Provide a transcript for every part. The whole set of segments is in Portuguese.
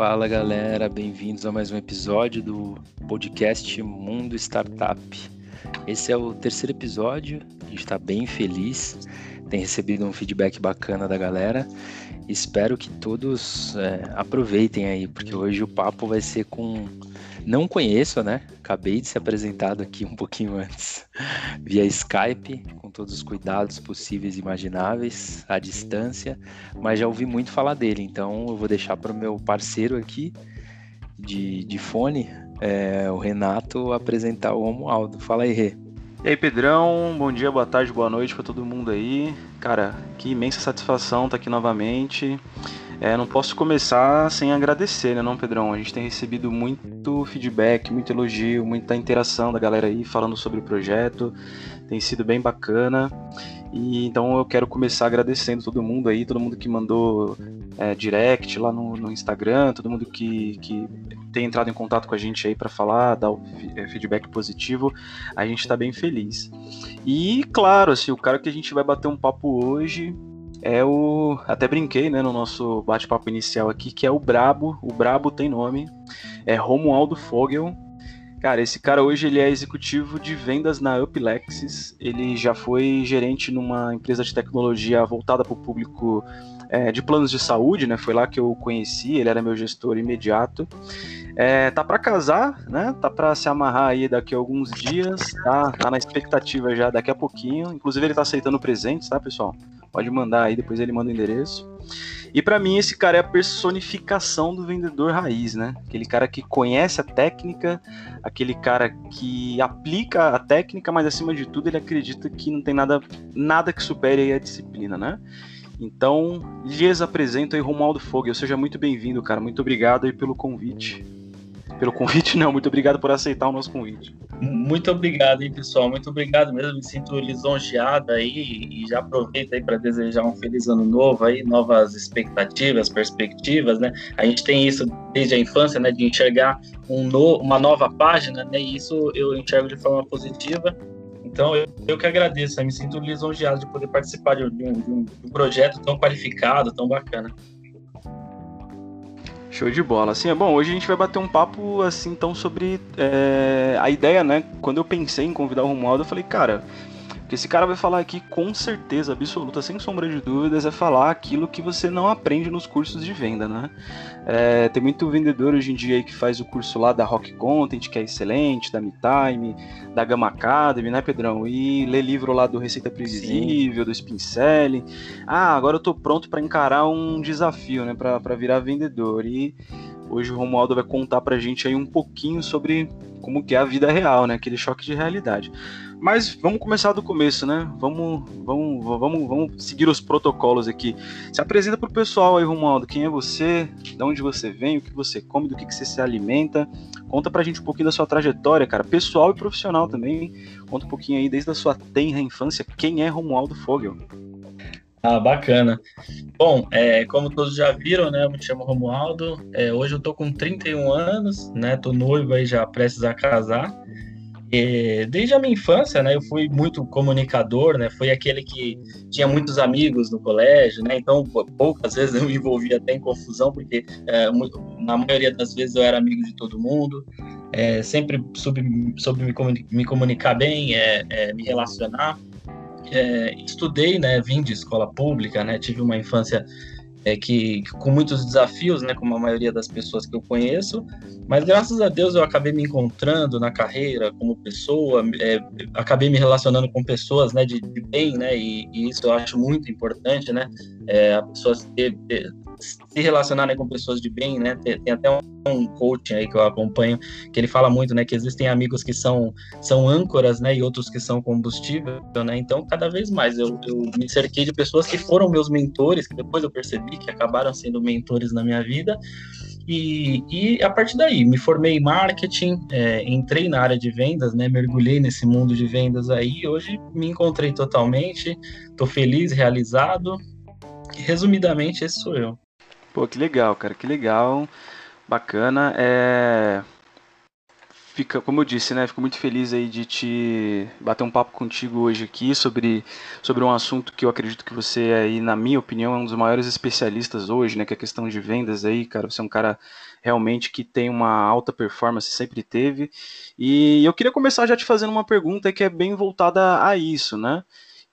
Fala galera, bem-vindos a mais um episódio do podcast Mundo Startup. Esse é o terceiro episódio, a gente está bem feliz, tem recebido um feedback bacana da galera. Espero que todos é, aproveitem aí, porque hoje o papo vai ser com. Não conheço, né? Acabei de ser apresentado aqui um pouquinho antes, via Skype, com todos os cuidados possíveis e imagináveis, à distância, mas já ouvi muito falar dele, então eu vou deixar para o meu parceiro aqui de, de fone, é, o Renato, apresentar o Romualdo. Fala aí, Rê. E aí, Pedrão, bom dia, boa tarde, boa noite para todo mundo aí. Cara, que imensa satisfação estar tá aqui novamente. É, não posso começar sem agradecer, né, não, Pedrão? A gente tem recebido muito feedback, muito elogio, muita interação da galera aí falando sobre o projeto. Tem sido bem bacana. E então eu quero começar agradecendo todo mundo aí, todo mundo que mandou é, direct lá no, no, Instagram, todo mundo que, que tem entrado em contato com a gente aí para falar, dar o é, feedback positivo. A gente está bem feliz. E claro, assim, o cara que a gente vai bater um papo hoje é o. Até brinquei né, no nosso bate-papo inicial aqui, que é o Brabo. O Brabo tem nome. É Romualdo Fogel Cara, esse cara hoje ele é executivo de vendas na Uplexis. Ele já foi gerente numa empresa de tecnologia voltada para o público é, de planos de saúde, né? Foi lá que eu conheci. Ele era meu gestor imediato. É, tá para casar, né? Tá para se amarrar aí daqui a alguns dias. Tá, tá na expectativa já daqui a pouquinho. Inclusive ele tá aceitando presentes, tá, pessoal? Pode mandar aí, depois ele manda o endereço. E para mim esse cara é a personificação do vendedor raiz, né? Aquele cara que conhece a técnica, aquele cara que aplica a técnica, mas acima de tudo ele acredita que não tem nada, nada que supere a disciplina, né? Então, lhes apresento aí Romualdo Fogel. Seja muito bem-vindo, cara. Muito obrigado aí pelo convite. Pelo convite, não. Muito obrigado por aceitar o nosso convite. Muito obrigado, hein, pessoal. Muito obrigado mesmo. Me sinto lisonjeado aí e já aproveito aí para desejar um feliz ano novo aí, novas expectativas, perspectivas, né? A gente tem isso desde a infância, né, de enxergar um no, uma nova página, né? E isso eu enxergo de forma positiva. Então eu, eu que agradeço, eu me sinto lisonjeado de poder participar de um, de um, de um projeto tão qualificado, tão bacana. Show de bola. Assim, é bom, hoje a gente vai bater um papo assim então sobre é, a ideia, né? Quando eu pensei em convidar o Romualdo, eu falei, cara, que esse cara vai falar aqui com certeza absoluta, sem sombra de dúvidas, é falar aquilo que você não aprende nos cursos de venda, né? É, tem muito vendedor hoje em dia aí que faz o curso lá da Rock Content, que é excelente, da MeTime, da Gama Academy, né, Pedrão? E lê livro lá do Receita Previsível, Sim. do Spin Selling. Ah, agora eu tô pronto para encarar um desafio, né, para virar vendedor. E hoje o Romualdo vai contar pra gente aí um pouquinho sobre como que é a vida real, né? Aquele choque de realidade. Mas vamos começar do começo, né? Vamos, vamos, vamos, vamos seguir os protocolos aqui. Se apresenta pro pessoal aí, Romualdo. Quem é você? De onde você vem? O que você come? Do que, que você se alimenta? Conta pra gente um pouquinho da sua trajetória, cara, pessoal e profissional também. Conta um pouquinho aí desde a sua tenra infância. Quem é Romualdo Fogel? Ah, bacana. Bom, é, como todos já viram, né, eu me chamo Romualdo, é, hoje eu tô com 31 anos, né, tô noivo aí já prestes a casar, e desde a minha infância, né, eu fui muito comunicador, né, fui aquele que tinha muitos amigos no colégio, né, então poucas vezes eu me envolvia até em confusão, porque é, muito, na maioria das vezes eu era amigo de todo mundo, é, sempre soube, soube me, comunicar bem, é, é me relacionar, é, estudei, né, vim de escola pública, né, tive uma infância é, que, com muitos desafios, né, como a maioria das pessoas que eu conheço, mas graças a Deus eu acabei me encontrando na carreira como pessoa, é, acabei me relacionando com pessoas, né, de, de bem, né, e, e, isso eu acho muito importante, né, é, a pessoa ter, ter, se relacionarem com pessoas de bem, né? Tem, tem, até um, coaching aí que eu acompanho que ele fala muito, né? Que existem amigos que são, são âncoras, né? E outros que são combustível, né? Então, cada vez mais eu, eu me cerquei de pessoas que foram meus mentores, que depois eu percebi que acabaram sendo mentores na minha vida. E, e a partir daí, me formei em marketing, é, entrei na área de vendas, né? Mergulhei nesse mundo de vendas aí. Hoje me encontrei totalmente, estou feliz, realizado. Resumidamente, esse sou eu. Pô, que legal, cara, que legal. Bacana. É... fica, como eu disse, né? Fico muito feliz aí de te bater um papo contigo hoje aqui sobre, sobre um assunto que eu acredito que você aí, na minha opinião, é um dos maiores especialistas hoje, né? Que é a questão de vendas aí, cara. Você é um cara realmente que tem uma alta performance, sempre teve. E eu queria começar já te fazendo uma pergunta que é bem voltada a isso, né?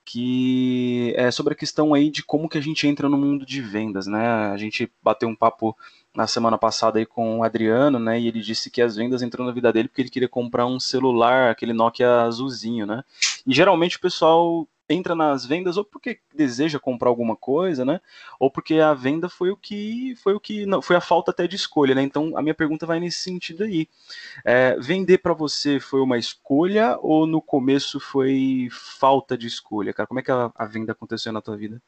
Que é sobre a questão aí de como que a gente entra no mundo de vendas, né? A gente bateu um papo na semana passada aí com o Adriano, né? E ele disse que as vendas entrou na vida dele porque ele queria comprar um celular, aquele Nokia azulzinho, né? E geralmente o pessoal entra nas vendas ou porque deseja comprar alguma coisa, né? Ou porque a venda foi o que foi o que não foi a falta até de escolha, né? Então a minha pergunta vai nesse sentido aí. É, vender para você foi uma escolha ou no começo foi falta de escolha, cara? Como é que a, a venda aconteceu na tua vida?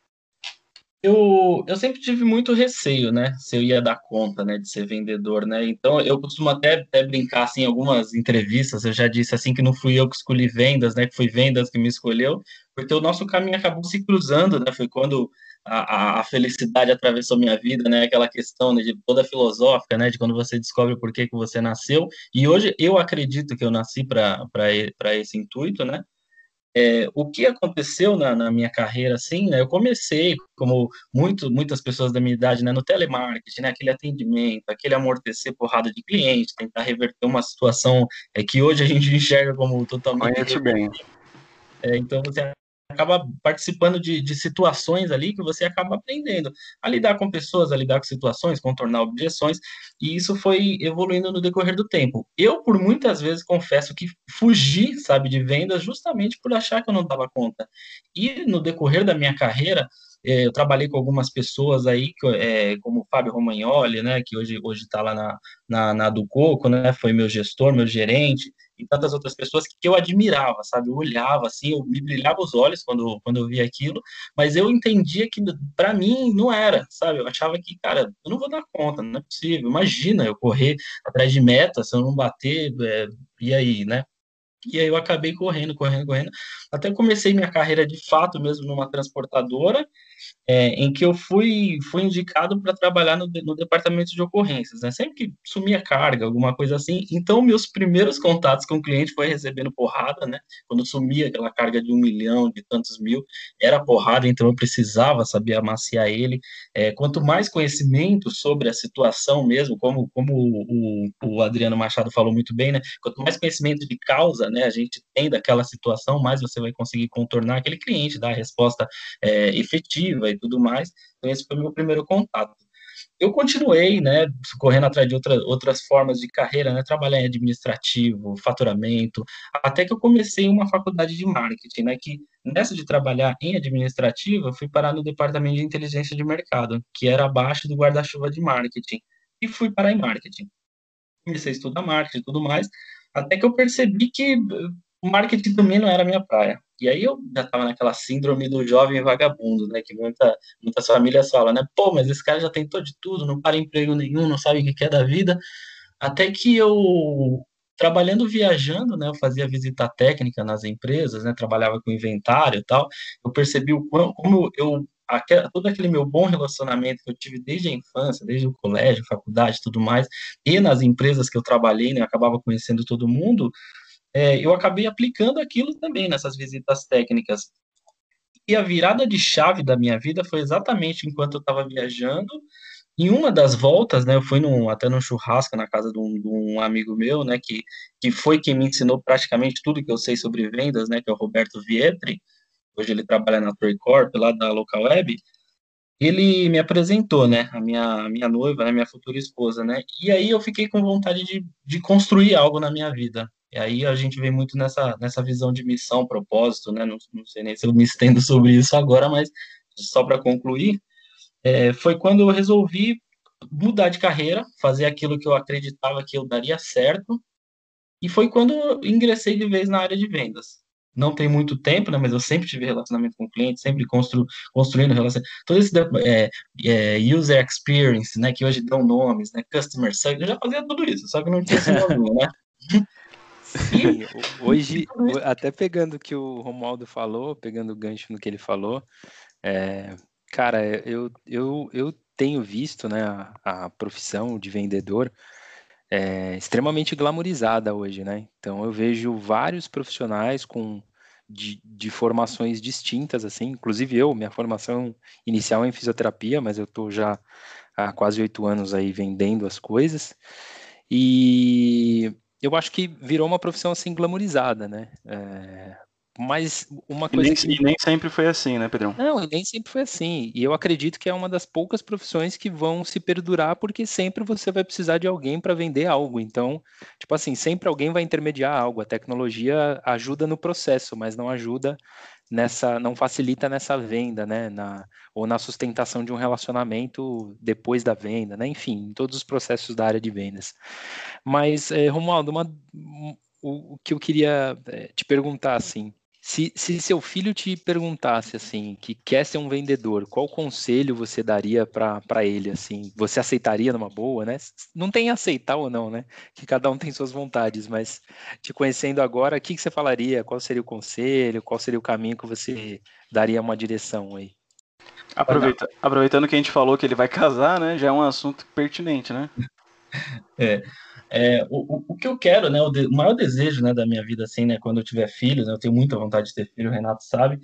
Eu, eu sempre tive muito receio, né? Se eu ia dar conta, né, de ser vendedor, né? Então eu costumo até, até brincar assim, em algumas entrevistas, eu já disse assim que não fui eu que escolhi vendas, né? Que foi vendas que me escolheu, porque o nosso caminho acabou se cruzando, né? Foi quando a, a, felicidade atravessou minha vida, né? Aquela questão né, de toda filosófica, né? De quando você descobre por que, que você nasceu. E hoje eu acredito que eu nasci para esse intuito, né? É, o que aconteceu na, na, minha carreira, assim, né, eu comecei, como muito, muitas pessoas da minha idade, né, no telemarketing, né, aquele atendimento, aquele amortecer porrada de cliente, tentar reverter uma situação é, que hoje a gente enxerga como totalmente... Conheço bem. É, então, você acaba participando de, de, situações ali que você acaba aprendendo a lidar com pessoas, a lidar com situações, contornar objeções, e isso foi evoluindo no decorrer do tempo. Eu, por muitas vezes, confesso que fugi, sabe, de vendas justamente por achar que eu não dava conta. E no decorrer da minha carreira, é, eu trabalhei com algumas pessoas aí, é, como o Fábio Romagnoli, né, que hoje está lá na, na, na do Coco, né, foi meu gestor, meu gerente, e tantas outras pessoas que eu admirava, sabe? Eu olhava assim, eu me brilhava os olhos quando, quando eu via aquilo, mas eu entendia que para mim não era, sabe? Eu achava que, cara, eu não vou dar conta, não é possível. Imagina eu correr atrás de meta, se eu não bater, é, e aí, né? E aí eu acabei correndo, correndo, correndo, até comecei minha carreira de fato mesmo numa transportadora, é, em que eu fui, fui indicado para trabalhar no, no, departamento de ocorrências, né? Sempre que sumia carga, alguma coisa assim. Então, meus primeiros contatos com o cliente foi recebendo porrada, né? Quando sumia aquela carga de um milhão, de tantos mil, era porrada, então eu precisava saber amaciar ele. É, quanto mais conhecimento sobre a situação mesmo, como, como o, o, Adriano Machado falou muito bem, né? Quanto mais conhecimento de causa, né, a gente tem daquela situação, mais você vai conseguir contornar aquele cliente, dar a resposta é, efetiva e tudo mais. Então, esse foi o meu primeiro contato. Eu continuei, né, correndo atrás de outra, outras formas de carreira, né, trabalhar em administrativo, faturamento, até que eu comecei uma faculdade de marketing, né, que nessa de trabalhar em administrativo, fui parar no departamento de inteligência de mercado, que era abaixo do guarda-chuva de marketing, e fui parar em marketing. Comecei a estudar marketing e tudo mais, até que eu percebi que o marketing também não era minha praia. E aí eu já estava naquela síndrome do jovem vagabundo, né? Que muita, muitas famílias falam, né? Pô, mas esse cara já tentou de tudo, não para emprego nenhum, não sabe o que é da vida. Até que eu, trabalhando viajando, né? Eu fazia visita técnica nas empresas, né? Trabalhava com inventário e tal. Eu percebi o quão, como eu todo aquele meu bom relacionamento que eu tive desde a infância, desde o colégio, faculdade, tudo mais, e nas empresas que eu trabalhei, né, eu acabava conhecendo todo mundo, é, eu acabei aplicando aquilo também nessas visitas técnicas. E a virada de chave da minha vida foi exatamente enquanto eu estava viajando. Em uma das voltas, né, eu fui num, até num churrasco na casa de um, de um, amigo meu, né, que, que foi quem me ensinou praticamente tudo que eu sei sobre vendas, né, que é o Roberto Vietri. Hoje ele trabalha na Corp, lá da Local Web. Ele me apresentou, né, a minha, a minha noiva, né, minha futura esposa, né, e aí eu fiquei com vontade de, de construir algo na minha vida. E aí a gente vem muito nessa, nessa visão de missão, propósito, né? Não, não sei nem se eu me estendo sobre isso agora, mas só para concluir, é, foi quando eu resolvi mudar de carreira, fazer aquilo que eu acreditava que eu daria certo, e foi quando ingressei de vez na área de vendas. Não tem muito tempo, né, mas eu sempre tive relacionamento com clientes, sempre constru, construindo relacionamento. Todo esse é, é, user experience, né, que hoje dão nomes, né, customer service, eu já fazia tudo isso, só que não tinha esse nome, né? Sim, hoje, até pegando o que o Romualdo falou, pegando o gancho no que ele falou, é, cara, eu, eu, eu tenho visto né, a, a profissão de vendedor é, extremamente glamorizada hoje, né? Então eu vejo vários profissionais com de, de, formações distintas, assim, inclusive eu, minha formação inicial é em fisioterapia, mas eu estou já há quase oito anos aí vendendo as coisas, e eu acho que virou uma profissão assim glamorizada, né? É, mas uma coisa. E nem, que... e nem, sempre foi assim, né, Pedrão? Não, nem sempre foi assim. E eu acredito que é uma das poucas profissões que vão se perdurar, porque sempre você vai precisar de alguém para vender algo. Então, tipo assim, sempre alguém vai intermediar algo. A tecnologia ajuda no processo, mas não ajuda nessa, não facilita nessa venda, né? Na, ou na sustentação de um relacionamento depois da venda, né? Enfim, em todos os processos da área de vendas. Mas, é, Romualdo, uma, o, o que eu queria é, te perguntar, assim, se, se seu filho te perguntasse assim, que quer ser um vendedor, qual conselho você daria para ele assim? Você aceitaria numa boa, né? Não tem aceitar ou não, né? Que cada um tem suas vontades, mas te conhecendo agora, o que, que você falaria? Qual seria o conselho? Qual seria o caminho que você daria uma direção aí? Aproveita, aproveitando que a gente falou que ele vai casar, né? Já é um assunto pertinente, né? É, é, o, o que eu quero, né, o, de, o, maior desejo, né, da minha vida, assim, né, quando eu tiver filhos, né, eu tenho muita vontade de ter filho, o Renato sabe,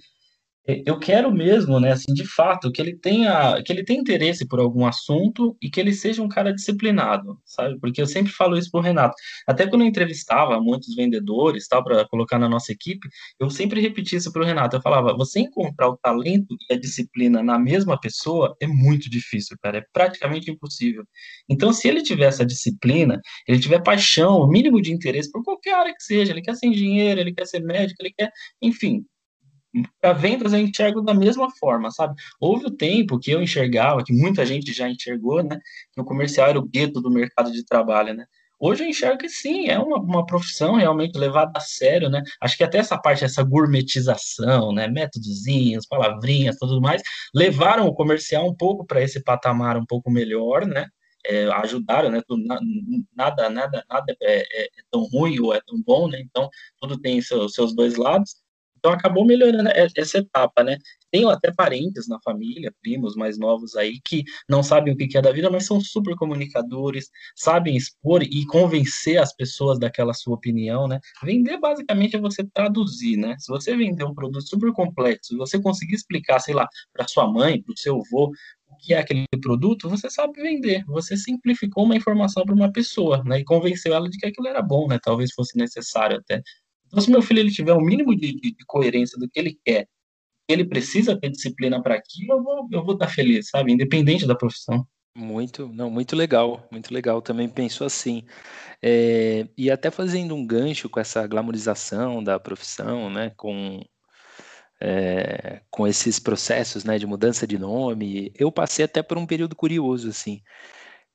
eu quero mesmo, né, assim, de fato, que ele tenha, que ele tenha interesse por algum assunto e que ele seja um cara disciplinado, sabe? Porque eu sempre falo isso pro Renato. Até quando eu entrevistava muitos vendedores, tal, para colocar na nossa equipe, eu sempre repetia isso pro Renato. Eu falava, você encontrar o talento e a disciplina na mesma pessoa é muito difícil, cara, é praticamente impossível. Então, se ele tiver essa disciplina, ele tiver paixão, o mínimo de interesse por qualquer área que seja, ele quer ser engenheiro, ele quer ser médico, ele quer, enfim, para vendas eu enxergo da mesma forma, sabe? Houve o tempo que eu enxergava, que muita gente já enxergou, né? Que o comercial era o gueto do mercado de trabalho, né? Hoje eu enxergo que sim, é uma, uma profissão realmente levada a sério, né? Acho que até essa parte, essa gourmetização, né? Métodozinhos, palavrinhas, tudo mais, levaram o comercial um pouco para esse patamar um pouco melhor, né? É, ajudaram, né? Nada, nada, nada é, é, é, tão ruim ou é tão bom, né? Então, tudo tem seus, seus dois lados. Então acabou melhorando essa etapa, né? Tenho até parentes na família, primos mais novos aí, que não sabem o que é da vida, mas são super comunicadores, sabem expor e convencer as pessoas daquela sua opinião, né? Vender basicamente é você traduzir, né? Se você vender um produto super complexo, e você conseguir explicar, sei lá, para sua mãe, para o seu avô, o que é aquele produto, você sabe vender. Você simplificou uma informação para uma pessoa, né? E convenceu ela de que aquilo era bom, né? Talvez fosse necessário até. Então, se meu filho ele tiver o um mínimo de, de, de, coerência do que ele quer, ele precisa ter disciplina para aquilo, eu vou, eu vou estar feliz, sabe? Independente da profissão. Muito, não, muito legal, muito legal. Também penso assim. É, e até fazendo um gancho com essa glamorização da profissão, né? Com, é, com esses processos, né? De mudança de nome, eu passei até por um período curioso, assim,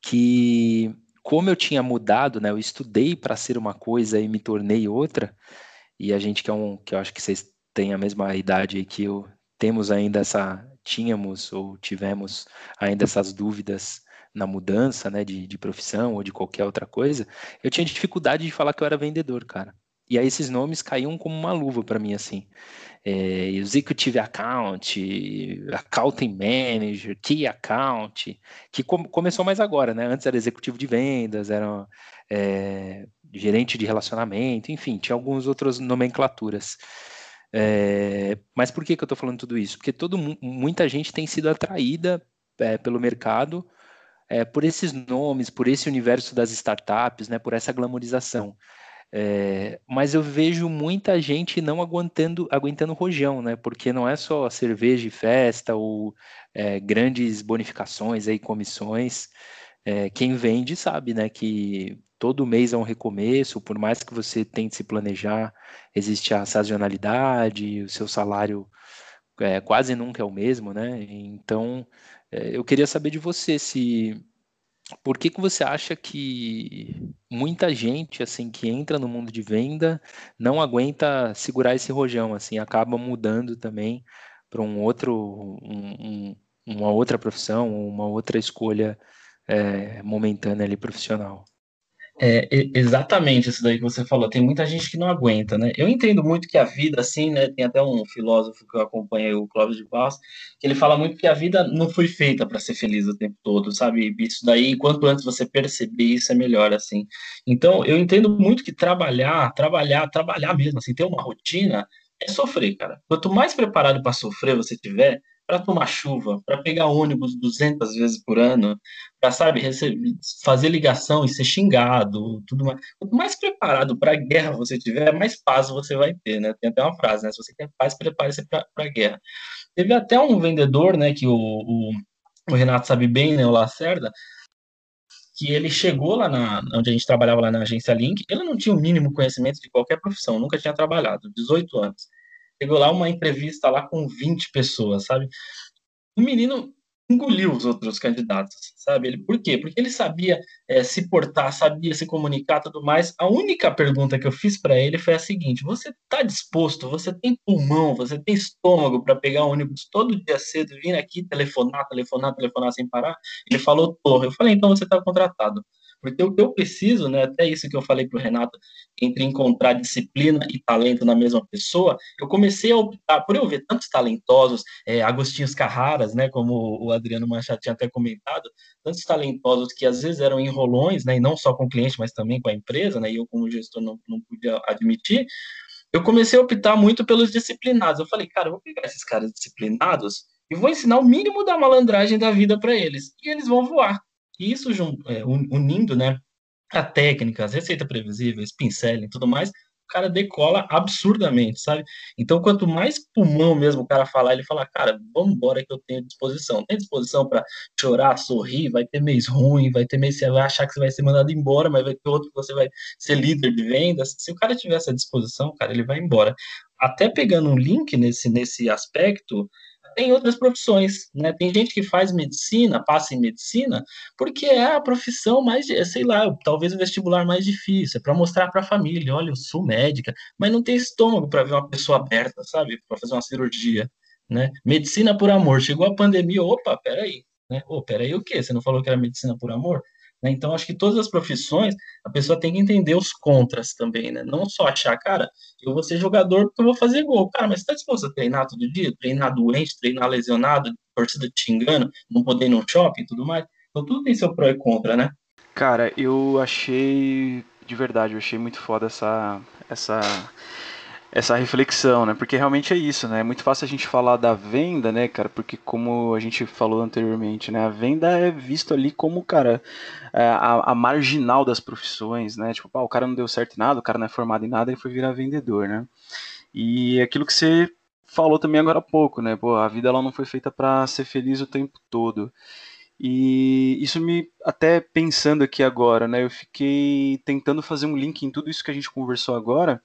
que como eu tinha mudado, né? Eu estudei para ser uma coisa e me tornei outra e a gente que é um, que eu acho que vocês têm a mesma idade que eu, temos ainda essa, tínhamos ou tivemos ainda essas dúvidas na mudança, né, de, de profissão ou de qualquer outra coisa, eu tinha dificuldade de falar que eu era vendedor, cara. E aí esses nomes caíam como uma luva para mim, assim. É, executive Account, Accounting Manager, Key Account, que com, começou mais agora, né? Antes era executivo de vendas, era é, gerente de relacionamento, enfim, tinha algumas outras nomenclaturas. É, mas por que, que eu estou falando tudo isso? Porque todo, muita gente tem sido atraída é, pelo mercado é, por esses nomes, por esse universo das startups, né, por essa glamorização. É, mas eu vejo muita gente não aguentando, aguentando rojão, né? Porque não é só cerveja e festa ou é, grandes bonificações aí, comissões. É, quem vende sabe, né? Que todo mês é um recomeço, por mais que você tente se planejar, existe a sazonalidade, o seu salário é, quase nunca é o mesmo, né? Então, é, eu queria saber de você se por que, que você acha que muita gente assim que entra no mundo de venda não aguenta segurar esse rojão, assim, acaba mudando também para um outro, um, um, uma outra profissão, uma outra escolha é, momentânea ali profissional? É, exatamente isso daí que você falou. Tem muita gente que não aguenta, né? Eu entendo muito que a vida, assim, né? Tem até um filósofo que eu acompanho, o Clóvis de Barros, que ele fala muito que a vida não foi feita para ser feliz o tempo todo, sabe? Isso daí, quanto antes você perceber isso, é melhor, assim. Então, eu entendo muito que trabalhar, trabalhar, trabalhar mesmo, assim, ter uma rotina é sofrer, cara. Quanto mais preparado para sofrer você tiver, para tomar chuva, para pegar ônibus 200 vezes por ano, para sabe receber, fazer ligação e ser xingado, tudo mais. Quanto mais preparado para a guerra você tiver, mais paz você vai ter, né? Tem até uma frase, né? Se você quer paz, prepare-se para a guerra. Teve até um vendedor, né? Que o, o, o Renato sabe bem, né? O Lacerda, que ele chegou lá na, onde a gente trabalhava lá na agência Link, ele não tinha o mínimo conhecimento de qualquer profissão, nunca tinha trabalhado, 18 anos. Chegou lá uma entrevista lá com 20 pessoas, sabe? O menino engoliu os outros candidatos, sabe? Ele, por quê? Porque ele sabia é, se portar, sabia se comunicar, tudo mais. A única pergunta que eu fiz para ele foi a seguinte: você está disposto? Você tem pulmão? Você tem estômago para pegar um ônibus todo dia cedo, vir aqui telefonar, telefonar, telefonar sem parar? Ele falou: tô. Eu falei: então você está contratado. Porque o que eu preciso, né, até isso que eu falei para o Renato, entre encontrar disciplina e talento na mesma pessoa, eu comecei a optar, por eu ver tantos talentosos, é, Agostinhos Carraras, né, como o Adriano Machado tinha até comentado, tantos talentosos que às vezes eram enrolões, né, e não só com o cliente, mas também com a empresa, né, e eu como gestor não, não podia admitir, eu comecei a optar muito pelos disciplinados. Eu falei, cara, eu vou pegar esses caras disciplinados e vou ensinar o mínimo da malandragem da vida para eles, e eles vão voar. E isso é, unindo, né, a técnica, as receitas previsíveis, pincel e tudo mais, o cara decola absurdamente, sabe? Então, quanto mais pulmão mesmo o cara falar, ele fala, cara, vamos embora que eu tenho disposição. Tem disposição para chorar, sorrir, vai ter mês ruim, vai ter mês você vai achar que você vai ser mandado embora, mas vai ter outro que você vai ser líder de vendas. Se o cara tiver essa disposição, cara, ele vai embora. Até pegando um link nesse, nesse aspecto, tem outras profissões, né? Tem gente que faz medicina, passa em medicina, porque é a profissão mais, sei lá, talvez o vestibular mais difícil, é para mostrar para a família, olha, eu sou médica, mas não tem estômago para ver uma pessoa aberta, sabe? Para fazer uma cirurgia, né? Medicina por amor, chegou a pandemia, opa, peraí, né? Ô, peraí, o quê? Você não falou que era medicina por amor? Né? Então, acho que todas as profissões, a pessoa tem que entender os contras também, né? Não só achar, cara, eu vou ser jogador porque eu vou fazer gol. Cara, mas você está disposto a treinar todo dia? Treinar doente, treinar lesionado, torcida te xingando, não poder ir no shopping e tudo mais? Então, tudo tem seu pró e contra, né? Cara, eu achei, de verdade, eu achei muito foda essa, essa essa reflexão, né? Porque realmente é isso, né? É muito fácil a gente falar da venda, né, cara? Porque como a gente falou anteriormente, né? A venda é visto ali como, cara, é, a, a marginal das profissões, né? Tipo, o cara não deu certo em nada, o cara não é formado em nada, ele foi virar vendedor, né? E aquilo que você falou também agora há pouco, né? Pô, a vida ela não foi feita para ser feliz o tempo todo. E isso me, até pensando aqui agora, né? Eu fiquei tentando fazer um link em tudo isso que a gente conversou agora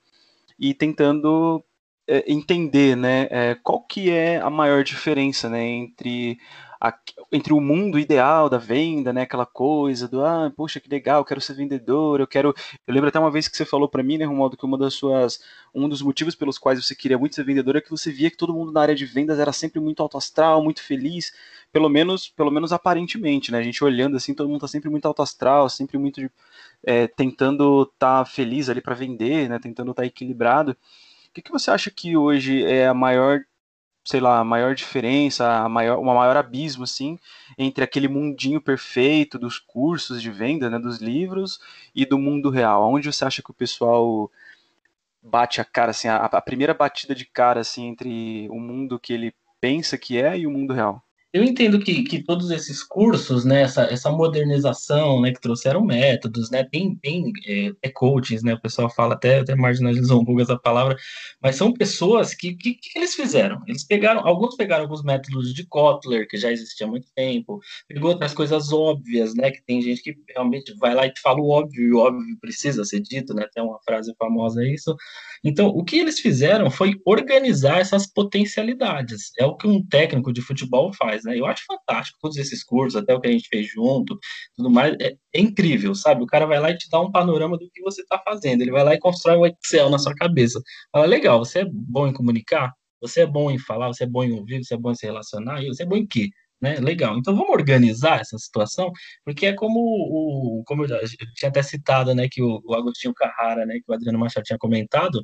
e tentando é, entender, né, é, qual que é a maior diferença, né, entre a, entre o mundo ideal da venda, né, aquela coisa do ah, poxa, que legal, eu quero ser vendedor, eu quero, eu lembro até uma vez que você falou para mim, né, Romualdo, que uma das suas um dos motivos pelos quais você queria muito ser vendedor é que você via que todo mundo na área de vendas era sempre muito alto astral, muito feliz, pelo menos, pelo menos aparentemente, né? A gente olhando assim, todo mundo tá sempre muito alto astral, sempre muito é, tentando estar tá feliz ali para vender, né? Tentando estar tá equilibrado. O que, que você acha que hoje é a maior, sei lá, a maior diferença, a maior, uma maior abismo, assim, entre aquele mundinho perfeito dos cursos de venda, né? Dos livros e do mundo real? Onde você acha que o pessoal bate a cara, assim, a, a primeira batida de cara, assim, entre o mundo que ele pensa que é e o mundo real? Eu entendo que, que todos esses cursos, né, essa, essa modernização, né, que trouxeram métodos, né, tem, tem é, é né, o pessoal fala até, até marginalizou um pouco essa palavra, mas são pessoas que, que, que eles fizeram? Eles pegaram, alguns pegaram alguns métodos de Kotler, que já existia há muito tempo, pegou outras coisas óbvias, né, que tem gente que realmente vai lá e te fala o óbvio, e o óbvio precisa ser dito, né, tem uma frase famosa isso, então, o que eles fizeram foi organizar essas potencialidades. É o que um técnico de futebol faz, né? Eu acho fantástico todos esses cursos, até o que a gente fez junto, tudo mais. É, é incrível, sabe? O cara vai lá e te dá um panorama do que você está fazendo. Ele vai lá e constrói um Excel na sua cabeça. Fala, legal, você é bom em comunicar? Você é bom em falar? Você é bom em ouvir? Você é bom em se relacionar? E você é bom em quê? Né? Legal. Então vamos organizar essa situação, porque é como o, como eu, já, tinha até citado, né, que o, o Agostinho Carrara, né, que o Adriano Machado tinha comentado,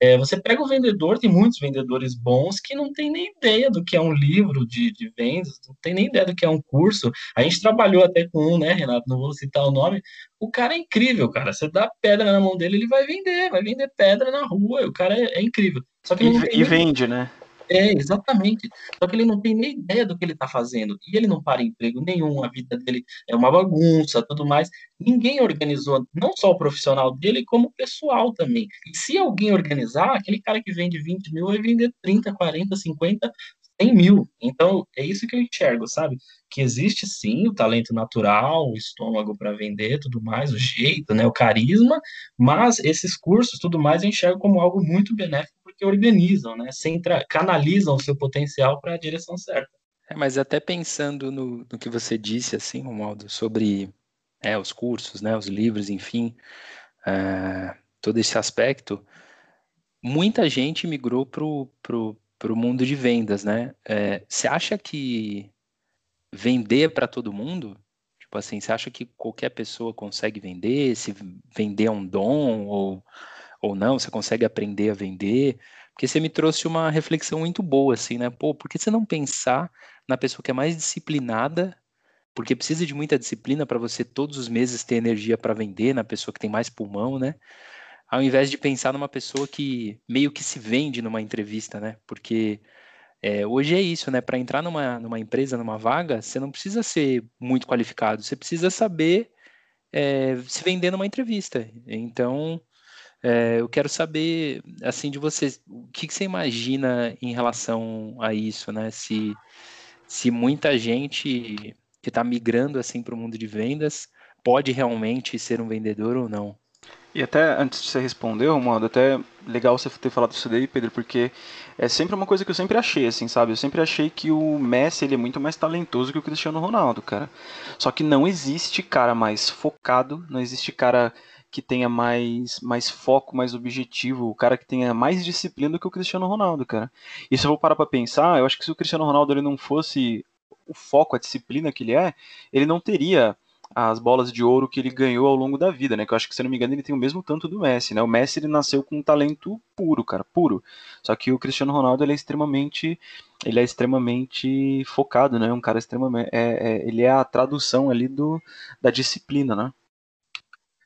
é, você pega o vendedor, tem muitos vendedores bons que não tem nem ideia do que é um livro de, de vendas, não tem nem ideia do que é um curso. A gente trabalhou até com um, né, Renato? Não vou citar o nome. O cara é incrível, cara. Você dá pedra na mão dele, ele vai vender, vai vender pedra na rua. O cara é, é incrível. Só que e, e vende, né? É, exatamente. Só que ele não tem nem ideia do que ele está fazendo. E ele não para emprego nenhum, a vida dele é uma bagunça, tudo mais. Ninguém organizou, não só o profissional dele, como o pessoal também. E se alguém organizar, aquele cara que vende 20 mil vai vender 30, 40, 50, 100 mil. Então, é isso que eu enxergo, sabe? Que existe sim o talento natural, o estômago para vender, tudo mais, o jeito, né, o carisma, mas esses cursos, tudo mais, eu enxergo como algo muito benéfico porque organizam, né? Centra, canalizam o seu potencial para a direção certa. É, mas até pensando no, no que você disse, assim, Romualdo, sobre é, os cursos, né, os livros, enfim, é, todo esse aspecto, muita gente migrou para pro, pro mundo de vendas, né? É, você acha que vender para todo mundo? Tipo assim, você acha que qualquer pessoa consegue vender? Se vender é um dom ou ou não, você consegue aprender a vender, porque você me trouxe uma reflexão muito boa, assim, né? Pô, por que você não pensar na pessoa que é mais disciplinada, porque precisa de muita disciplina para você todos os meses ter energia para vender, na pessoa que tem mais pulmão, né? Ao invés de pensar numa pessoa que meio que se vende numa entrevista, né? Porque é, hoje é isso, né? Para entrar numa, numa empresa, numa vaga, você não precisa ser muito qualificado, você precisa saber é, se vender numa entrevista. Então, é, eu quero saber, assim, de vocês, o que, que você imagina em relação a isso, né? Se, se muita gente que está migrando, assim, para o mundo de vendas pode realmente ser um vendedor ou não. E até antes de você responder, Romualdo, até legal você ter falado isso daí, Pedro, porque é sempre uma coisa que eu sempre achei, assim, sabe? Eu sempre achei que o Messi ele é muito mais talentoso que o Cristiano Ronaldo, cara. Só que não existe cara mais focado, não existe cara que tenha mais, mais foco, mais objetivo, o cara que tenha mais disciplina do que o Cristiano Ronaldo, cara. E se eu vou parar pra pensar, eu acho que se o Cristiano Ronaldo ele não fosse o foco, a disciplina que ele é, ele não teria as bolas de ouro que ele ganhou ao longo da vida, né? Que eu acho que, se não me engano, ele tem o mesmo tanto do Messi, né? O Messi ele nasceu com um talento puro, cara, puro. Só que o Cristiano Ronaldo ele é extremamente, ele é extremamente focado, né? Um cara extremamente, é, é, ele é a tradução ali do da disciplina, né?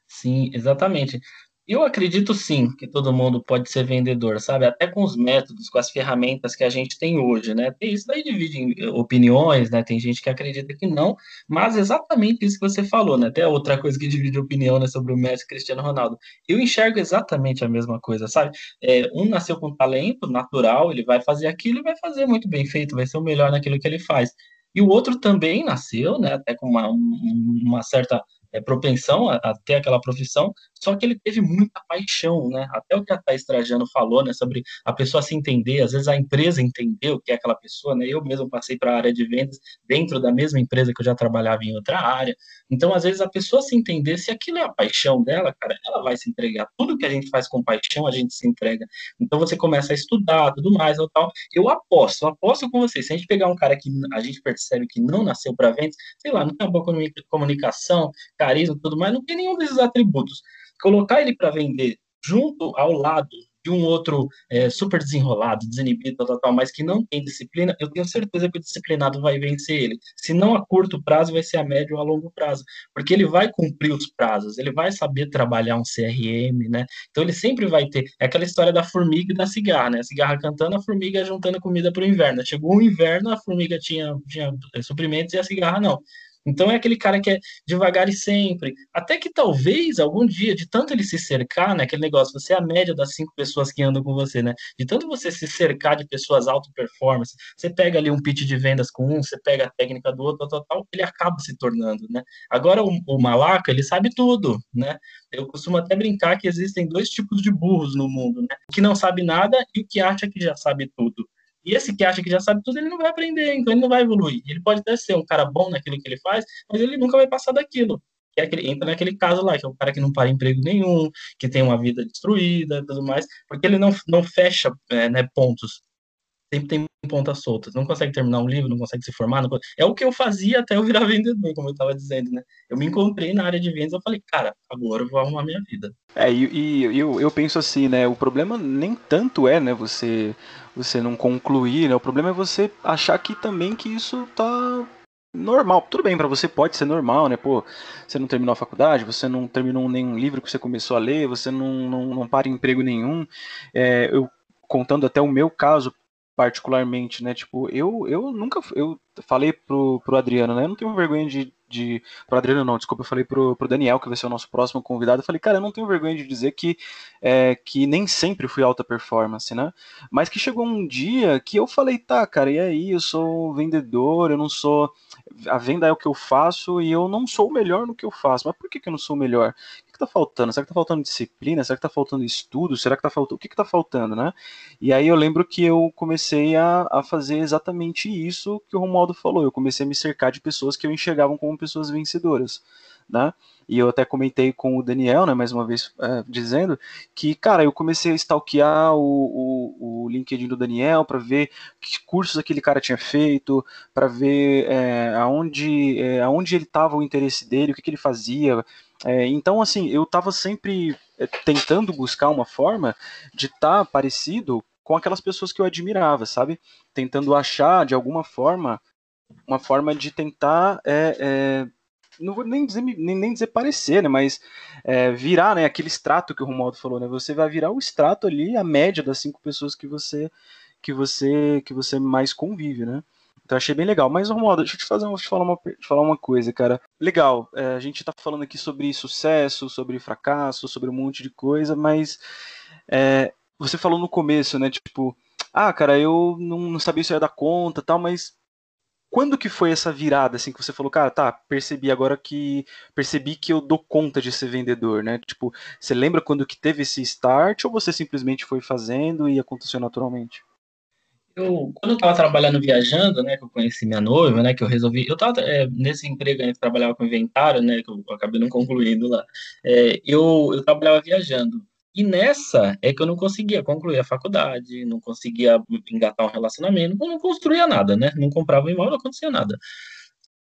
Sim, exatamente. Eu acredito sim que todo mundo pode ser vendedor, sabe? Até com os métodos, com as ferramentas que a gente tem hoje, né? Tem isso daí divide eh, opiniões, né? Tem gente que acredita que não, mas exatamente isso que você falou, né? Até outra coisa que divide opinião, né, sobre o Messi Cristiano Ronaldo. Eu enxergo exatamente a mesma coisa, sabe? É, um nasceu com talento natural, ele vai fazer aquilo e vai fazer muito bem feito, vai ser o melhor naquilo que ele faz. E o outro também nasceu, né? Até com uma, uma certa é, propensão a, a, ter aquela profissão, só que ele teve muita paixão, né? Até o que a Thais Trajano falou, né? Sobre a pessoa se entender, às vezes a empresa entendeu o que é aquela pessoa, né? Eu mesmo passei para a área de vendas dentro da mesma empresa que eu já trabalhava em outra área. Então, às vezes, a pessoa se entender se aquilo é a paixão dela, cara, ela vai se entregar. Tudo que a gente faz com paixão, a gente se entrega. Então, você começa a estudar, tudo mais, ou tal. Eu aposto, eu aposto com você. Se a gente pegar um cara que a gente percebe que não nasceu para vendas, sei lá, não tem uma boa comunicação, carisma, tudo mais, não tem nenhum desses atributos. Colocar ele para vender junto ao lado de um outro é, super desenrolado, desinibido, tal, tal, mas que não tem disciplina, eu tenho certeza que o disciplinado vai vencer ele. Se não a curto prazo, vai ser a médio ou a longo prazo, porque ele vai cumprir os prazos, ele vai saber trabalhar um CRM, né? Então ele sempre vai ter. É aquela história da formiga e da cigarra, né? A cigarra cantando, a formiga juntando comida para o inverno. Chegou o inverno, a formiga tinha, tinha é, suprimentos e a cigarra não. Então é aquele cara que é devagar e sempre. Até que talvez algum dia, de tanto ele se cercar, né? Aquele negócio, você é a média das cinco pessoas que andam com você, né? De tanto você se cercar de pessoas alto performance, você pega ali um pitch de vendas com um, você pega a técnica do outro, tal, tal, ele acaba se tornando, né? Agora o, o malaca, ele sabe tudo, né? Eu costumo até brincar que existem dois tipos de burros no mundo, né? O que não sabe nada e o que acha que já sabe tudo. E esse que acha que já sabe tudo, ele não vai aprender, então ele não vai evoluir. Ele pode até ser um cara bom naquilo que ele faz, mas ele nunca vai passar daquilo. Que é aquele, entra naquele caso lá, que é o cara que não para emprego nenhum, que tem uma vida destruída tudo mais, porque ele não, não fecha é, né, pontos. Sempre tem pontas soltas. Não consegue terminar um livro, não consegue se formar. Não... É o que eu fazia até eu virar vendedor, como eu estava dizendo, né? Eu me encontrei na área de vendas, eu falei, cara, agora eu vou arrumar minha vida. É, e, e eu, eu penso assim, né? O problema nem tanto é, né, você você não concluir, né? O problema é você achar que também que isso tá normal. Tudo bem, para você pode ser normal, né? Pô, você não terminou a faculdade, você não terminou nenhum livro que você começou a ler, você não, não, não para em emprego nenhum. É, eu contando até o meu caso particularmente, né? Tipo, eu, eu nunca. Eu falei pro, pro Adriano, né? Eu não tenho vergonha de. de pro Adriano, não, desculpa, eu falei pro, pro Daniel, que vai ser o nosso próximo convidado. Eu falei, cara, eu não tenho vergonha de dizer que, é, que nem sempre fui alta performance, né? Mas que chegou um dia que eu falei, tá, cara, e aí? Eu sou vendedor, eu não sou. A venda é o que eu faço e eu não sou o melhor no que eu faço. Mas por que, que eu não sou o melhor? Que tá faltando? Será que tá faltando disciplina? Será que tá faltando estudo? Será que tá faltando. O que que tá faltando, né? E aí eu lembro que eu comecei a, a fazer exatamente isso que o Romualdo falou. Eu comecei a me cercar de pessoas que eu enxergava como pessoas vencedoras, né? E eu até comentei com o Daniel, né, mais uma vez, é, dizendo que, cara, eu comecei a stalkear o, o, o LinkedIn do Daniel para ver que cursos aquele cara tinha feito, para ver é, aonde, é, aonde ele estava o interesse dele, o que, que ele fazia, é, então, assim, eu estava sempre é, tentando buscar uma forma de estar tá parecido com aquelas pessoas que eu admirava, sabe? Tentando achar, de alguma forma, uma forma de tentar. É, é, não vou nem dizer, nem, nem dizer parecer, né? Mas é, virar né, aquele extrato que o Romualdo falou, né? Você vai virar o extrato ali, a média das cinco pessoas que você que você que você mais convive, né? Então achei bem legal. Mas, Romualdo, deixa eu te, fazer, te falar, uma, te falar uma coisa, cara. Legal, é, a gente tá falando aqui sobre sucesso, sobre fracasso, sobre um monte de coisa, mas é, você falou no começo, né? Tipo, ah, cara, eu não, não sabia se eu ia dar conta tal, mas quando que foi essa virada, assim, que você falou, cara, tá, percebi agora que percebi que eu dou conta de ser vendedor, né? Tipo, você lembra quando que teve esse start ou você simplesmente foi fazendo e aconteceu naturalmente? Eu, quando eu estava trabalhando viajando, né, que eu conheci minha noiva, né, que eu resolvi, eu estava é, nesse emprego aí que trabalhava com inventário, né, que eu acabei não concluindo lá, é, eu, eu trabalhava viajando. E nessa é que eu não conseguia concluir a faculdade, não conseguia engatar um relacionamento, não construía nada, né, não comprava imóvel, não acontecia nada.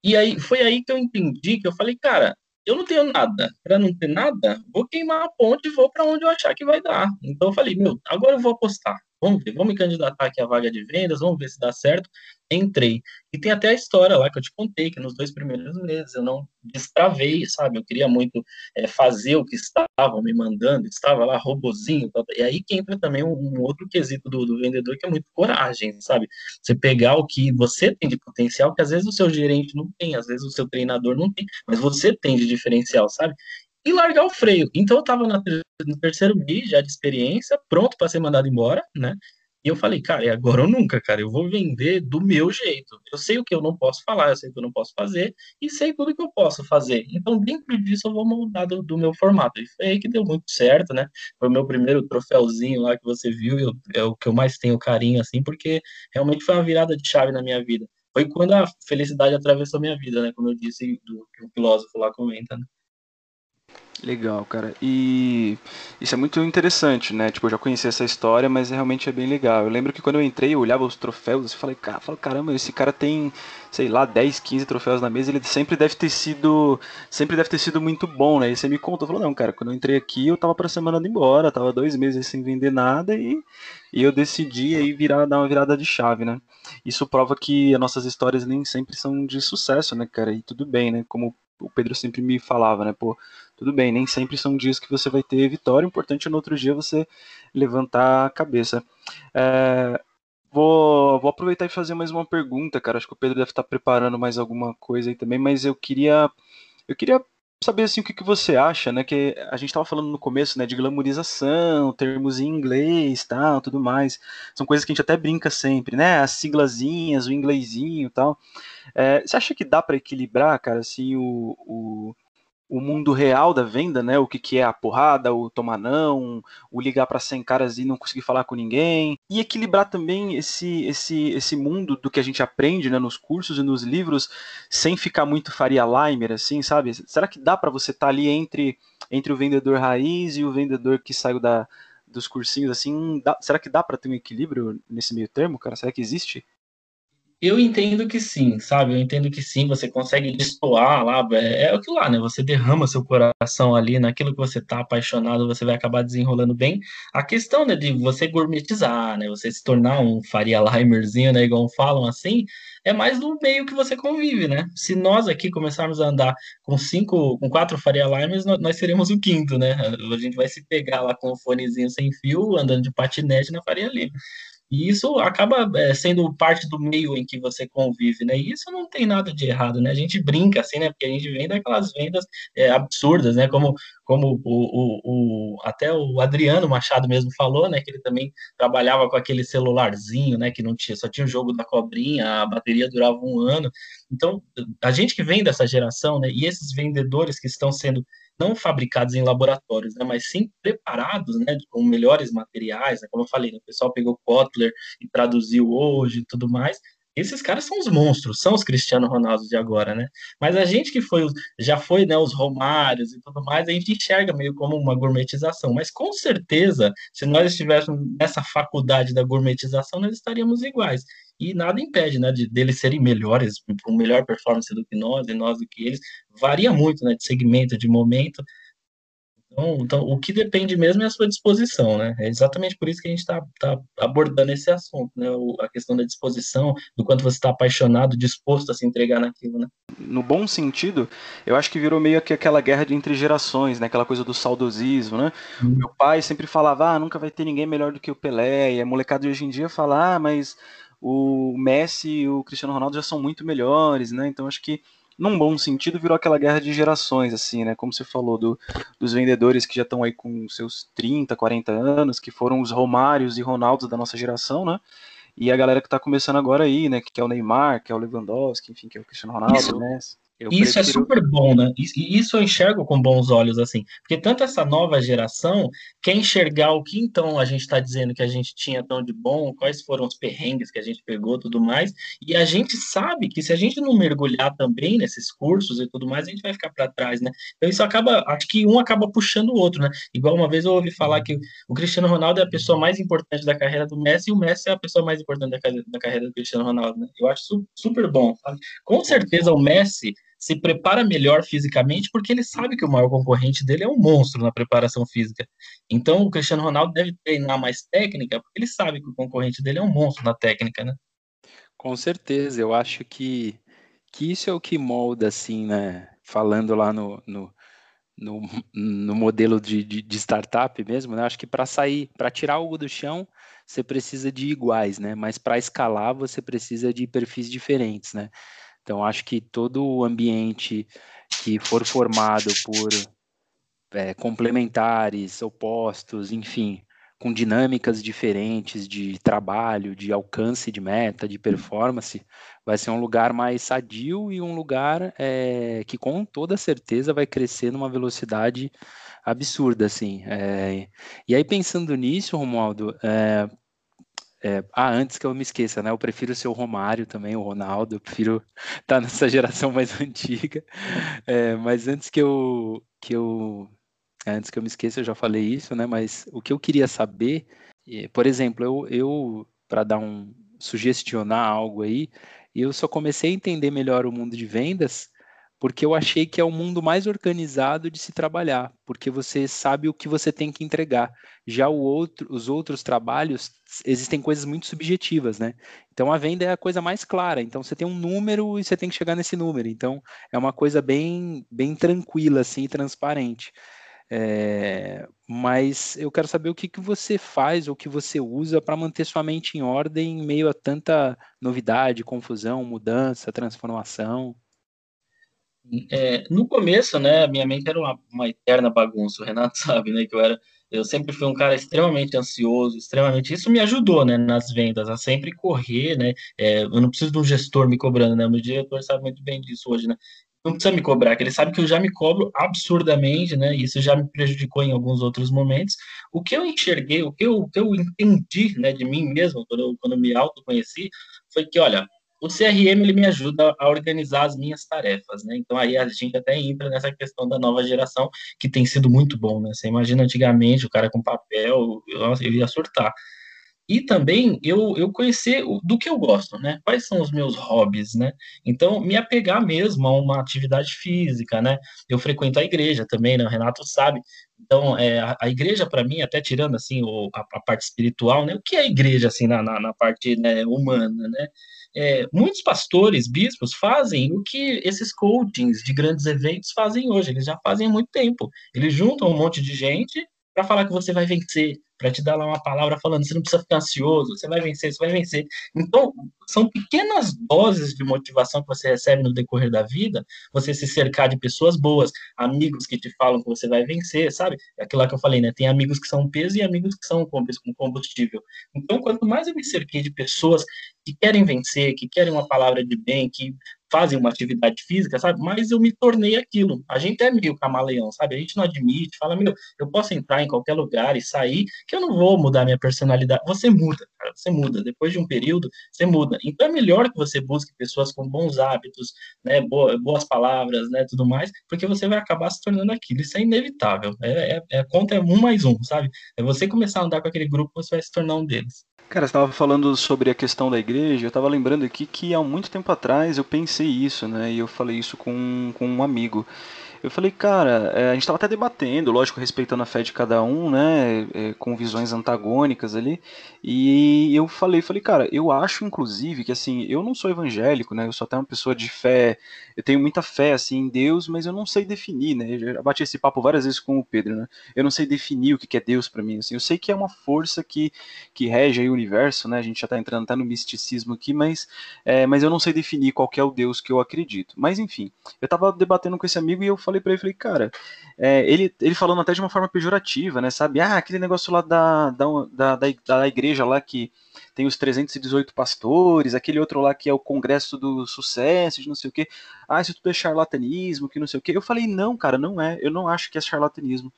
E aí foi aí que eu entendi que eu falei, cara, eu não tenho nada. Para não ter nada, vou queimar a ponte e vou para onde eu achar que vai dar. Então eu falei, meu, agora eu vou apostar. Vamos ver, vamos me candidatar aqui à vaga de vendas, vamos ver se dá certo. Entrei. E tem até a história lá que eu te contei, que nos dois primeiros meses eu não destravei, sabe? Eu queria muito é, fazer o que estavam me mandando, estava lá robozinho. Tal, e aí que entra também um, um outro quesito do, do, vendedor, que é muito coragem, sabe? Você pegar o que você tem de potencial, que às vezes o seu gerente não tem, às vezes o seu treinador não tem, mas você tem de diferencial, sabe? E largar o freio. Então eu estava no terceiro mês já de experiência, pronto para ser mandado embora, né? E eu falei, cara, é agora ou nunca, cara. Eu vou vender do meu jeito. Eu sei o que eu não posso falar, eu sei o que eu não posso fazer e sei tudo que eu posso fazer. Então, dentro disso, eu vou moldar do, do meu formato. E foi aí que deu muito certo, né? Foi o meu primeiro troféuzinho lá que você viu, eu, é o que eu mais tenho carinho, assim, porque realmente foi uma virada de chave na minha vida. Foi quando a felicidade atravessou minha vida, né? Como eu disse, do que o filósofo lá comenta, né? Legal, cara. E isso é muito interessante, né? Tipo, eu já conheci essa história, mas realmente é bem legal. Eu lembro que quando eu entrei, eu olhava os troféus e falei, cara, falei, caramba, esse cara tem, sei lá, 10, 15 troféus na mesa, ele sempre deve ter sido, sempre deve ter sido muito bom, né? E você me contou, falou, não, cara, quando eu entrei aqui, eu tava pra ser mandado embora, tava dois meses sem vender nada e, e eu decidi aí virar, dar uma virada de chave, né? Isso prova que as nossas histórias nem sempre são de sucesso, né, cara? E tudo bem, né? Como o Pedro sempre me falava, né? Pô, tudo bem, nem sempre são dias que você vai ter vitória, o importante é no outro dia você levantar a cabeça. É, vou, vou aproveitar e fazer mais uma pergunta, cara. Acho que o Pedro deve estar preparando mais alguma coisa aí também, mas eu queria. Eu queria saber assim o que, que você acha, né? Que a gente estava falando no começo, né, de glamorização, termos em inglês, tal, tudo mais. São coisas que a gente até brinca sempre, né? As siglazinhas, o inglesinho, tal. É, você acha que dá para equilibrar, cara, assim, o, o o mundo real da venda, né? O que, que é a porrada, o tomar não, o ligar para 100 caras e não conseguir falar com ninguém. E equilibrar também esse, esse, esse mundo do que a gente aprende né, nos cursos e nos livros, sem ficar muito Faria Limer, assim, sabe? Será que dá para você estar tá ali entre, entre o vendedor raiz e o vendedor que saiu da, dos cursinhos, assim, dá, será que dá para ter um equilíbrio nesse meio termo, cara? Será que existe? Eu entendo que sim, sabe? Eu entendo que sim, você consegue destoar lá, é, é aquilo lá, né? Você derrama seu coração ali naquilo que você tá apaixonado, você vai acabar desenrolando bem. A questão, né, de você gourmetizar, né? Você se tornar um Faria Limerzinho, né? Igual falam assim, é mais do meio que você convive, né? Se nós aqui começarmos a andar com cinco, com quatro Faria Limers, nós seremos o quinto, né? A gente vai se pegar lá com o fonezinho sem fio, andando de patinete na Faria Lima. E isso acaba é, sendo parte do meio em que você convive, né? E isso não tem nada de errado, né? A gente brinca assim, né? Porque a gente vem daquelas vendas é, absurdas, né? Como, como o, o, o, até o Adriano Machado mesmo falou, né? Que ele também trabalhava com aquele celularzinho, né? Que não tinha, só tinha o jogo da cobrinha, a bateria durava um ano. Então, a gente que vem dessa geração, né? E esses vendedores que estão sendo não fabricados em laboratórios, né, mas sim preparados, né, com melhores materiais, né, como eu falei, né, o pessoal pegou Kotler e traduziu hoje e tudo mais, esses caras são os monstros, são os Cristiano Ronaldo de agora, né? Mas a gente que foi, já foi, né, os Romários e tudo mais, a gente enxerga meio como uma gourmetização. Mas com certeza, se nós estivéssemos nessa faculdade da gourmetização, nós estaríamos iguais e nada impede, né, de deles serem melhores, com melhor performance do que nós e nós do que eles. Varia muito, né, de segmento, de momento. Então, então, o que depende mesmo é a sua disposição, né? É exatamente por isso que a gente está tá abordando esse assunto, né? O, a questão da disposição, do quanto você está apaixonado, disposto a se entregar naquilo, né? No bom sentido, eu acho que virou meio que aquela guerra de entre gerações, né? Aquela coisa do saudosismo, né? Hum. Meu pai sempre falava, ah, nunca vai ter ninguém melhor do que o Pelé, e a molecada de hoje em dia fala, ah, mas o Messi e o Cristiano Ronaldo já são muito melhores, né? Então acho que num bom sentido virou aquela guerra de gerações, assim, né? Como você falou do, dos vendedores que já estão aí com seus 30, 40 anos, que foram os Romários e Ronaldos da nossa geração, né? E a galera que está começando agora aí, né? Que é o Neymar, que é o Lewandowski, enfim, que é o Cristiano Ronaldo, Isso. né? Eu isso é prefiro... é super bom, né? E isso eu enxergo com bons olhos, assim. Porque tanto essa nova geração quer enxergar o que então a gente está dizendo que a gente tinha tão de bom, quais foram os perrengues que a gente pegou tudo mais. E a gente sabe que se a gente não mergulhar também nesses cursos e tudo mais, a gente vai ficar para trás, né? Então isso acaba, acho que um acaba puxando o outro, né? Igual uma vez eu ouvi falar que o Cristiano Ronaldo é a pessoa mais importante da carreira do Messi e o Messi é a pessoa mais importante da, da carreira do Cristiano Ronaldo, né? Eu acho super bom, sabe? Com certeza o Messi se prepara melhor fisicamente porque ele sabe que o maior concorrente dele é um monstro na preparação física. Então o Cristiano Ronaldo deve treinar mais técnica porque ele sabe que o concorrente dele é um monstro na técnica, né? Com certeza, eu acho que, que isso é o que molda, assim, né? Falando lá no, no, no, no modelo de, de, de, startup mesmo, né? Acho que para sair, para tirar algo do chão, você precisa de iguais, né? Mas para escalar, você precisa de perfis diferentes, né? Então, acho que todo o ambiente que for formado por é, complementares, opostos, enfim, com dinâmicas diferentes de trabalho, de alcance de meta, de performance, vai ser um lugar mais sadio e um lugar é, que com toda certeza vai crescer numa velocidade absurda, assim. É, e aí pensando nisso, Romualdo, é, é, ah, antes que eu me esqueça, né? Eu prefiro ser o Romário também, o Ronaldo. Eu prefiro estar tá nessa geração mais antiga. É, mas antes que eu, que eu, antes que eu me esqueça, eu já falei isso, né? Mas o que eu queria saber, por exemplo, eu, eu para dar um sugestionar algo aí, eu só comecei a entender melhor o mundo de vendas porque eu achei que é o mundo mais organizado de se trabalhar, porque você sabe o que você tem que entregar. Já outro, os outros trabalhos existem coisas muito subjetivas, né? Então a venda é a coisa mais clara. Então você tem um número e você tem que chegar nesse número. Então é uma coisa bem, bem tranquila, assim, transparente. É, mas eu quero saber o que, que você faz ou que você usa para manter sua mente em ordem em meio a tanta novidade, confusão, mudança, transformação. É, no começo, né, minha mente era uma, uma, eterna bagunça, o Renato sabe, né, que eu era, eu sempre fui um cara extremamente ansioso, extremamente, isso me ajudou, né, nas vendas, a sempre correr, né, é, eu não preciso de um gestor me cobrando, né, meu diretor sabe muito bem disso hoje, né, não precisa me cobrar, que ele sabe que eu já me cobro absurdamente, né, e isso já me prejudicou em alguns outros momentos, o que eu enxerguei, o que eu, o que eu entendi, né, de mim mesmo, quando eu, quando eu me autoconheci, foi que, olha, o CRM ele me ajuda a organizar as minhas tarefas, né? Então aí a gente até entra nessa questão da nova geração, que tem sido muito bom, né? Você imagina antigamente o cara com papel, eu, eu ia surtar. E também eu, eu conhecer do que eu gosto, né? Quais são os meus hobbies, né? Então, me apegar mesmo a uma atividade física, né? Eu frequento a igreja também, né? O Renato sabe. Então, é, a, a igreja, para mim, até tirando, assim, o, a, a, parte espiritual, né? O que é a igreja, assim, na, na, na parte né, humana, né? É, muitos pastores, bispos, fazem o que esses coachings de grandes eventos fazem hoje. Eles já fazem há muito tempo. Eles juntam um monte de gente para falar que você vai vencer, para te dar lá uma palavra falando, você não precisa ficar ansioso, você vai vencer, você vai vencer. Então, são pequenas doses de motivação que você recebe no decorrer da vida, você se cercar de pessoas boas, amigos que te falam que você vai vencer, sabe? É aquilo lá que eu falei, né? Tem amigos que são peso e amigos que são com combustível. Então, quanto mais eu me cerquei de pessoas que querem vencer, que querem uma palavra de bem, que fazem uma atividade física, sabe? Mas eu me tornei aquilo. A gente é meio camaleão, sabe? A gente não admite, fala, meu, eu posso entrar em qualquer lugar e sair, que eu não vou mudar minha personalidade. Você muda, cara, você muda. Depois de um período, você muda. Então é melhor que você busque pessoas com bons hábitos, né? Boas palavras, né? Tudo mais, porque você vai acabar se tornando aquilo. Isso é inevitável. É, é, é conta é um mais um, sabe? É você começar a andar com aquele grupo, você vai se tornar um deles. Cara, você estava falando sobre a questão da igreja, eu estava lembrando aqui que há muito tempo atrás eu pensei isso, né? E eu falei isso com, com um amigo. Eu falei, cara, é, a gente estava até debatendo, lógico, respeitando a fé de cada um, né, é, com visões antagônicas ali, e eu falei, falei, cara, eu acho, inclusive, que assim, eu não sou evangélico, né, eu sou até uma pessoa de fé, eu tenho muita fé, assim, em Deus, mas eu não sei definir, né, eu já bati esse papo várias vezes com o Pedro, né, eu não sei definir o que é Deus para mim, assim, eu sei que é uma força que, que rege aí o universo, né, a gente já tá entrando até no misticismo aqui, mas, é, mas eu não sei definir qual é o Deus que eu acredito, mas enfim, eu tava debatendo com esse amigo e eu falei para ele, falei, cara, é, ele, ele falando até de uma forma pejorativa, né, sabe? Ah, aquele negócio lá da, da, da, da, igreja lá que tem os 318 pastores, aquele outro lá que é o congresso do sucesso, de não sei o quê. Ah, isso tudo é charlatanismo, que não sei o quê. Eu falei, não, cara, não é. Eu não acho que é charlatanismo.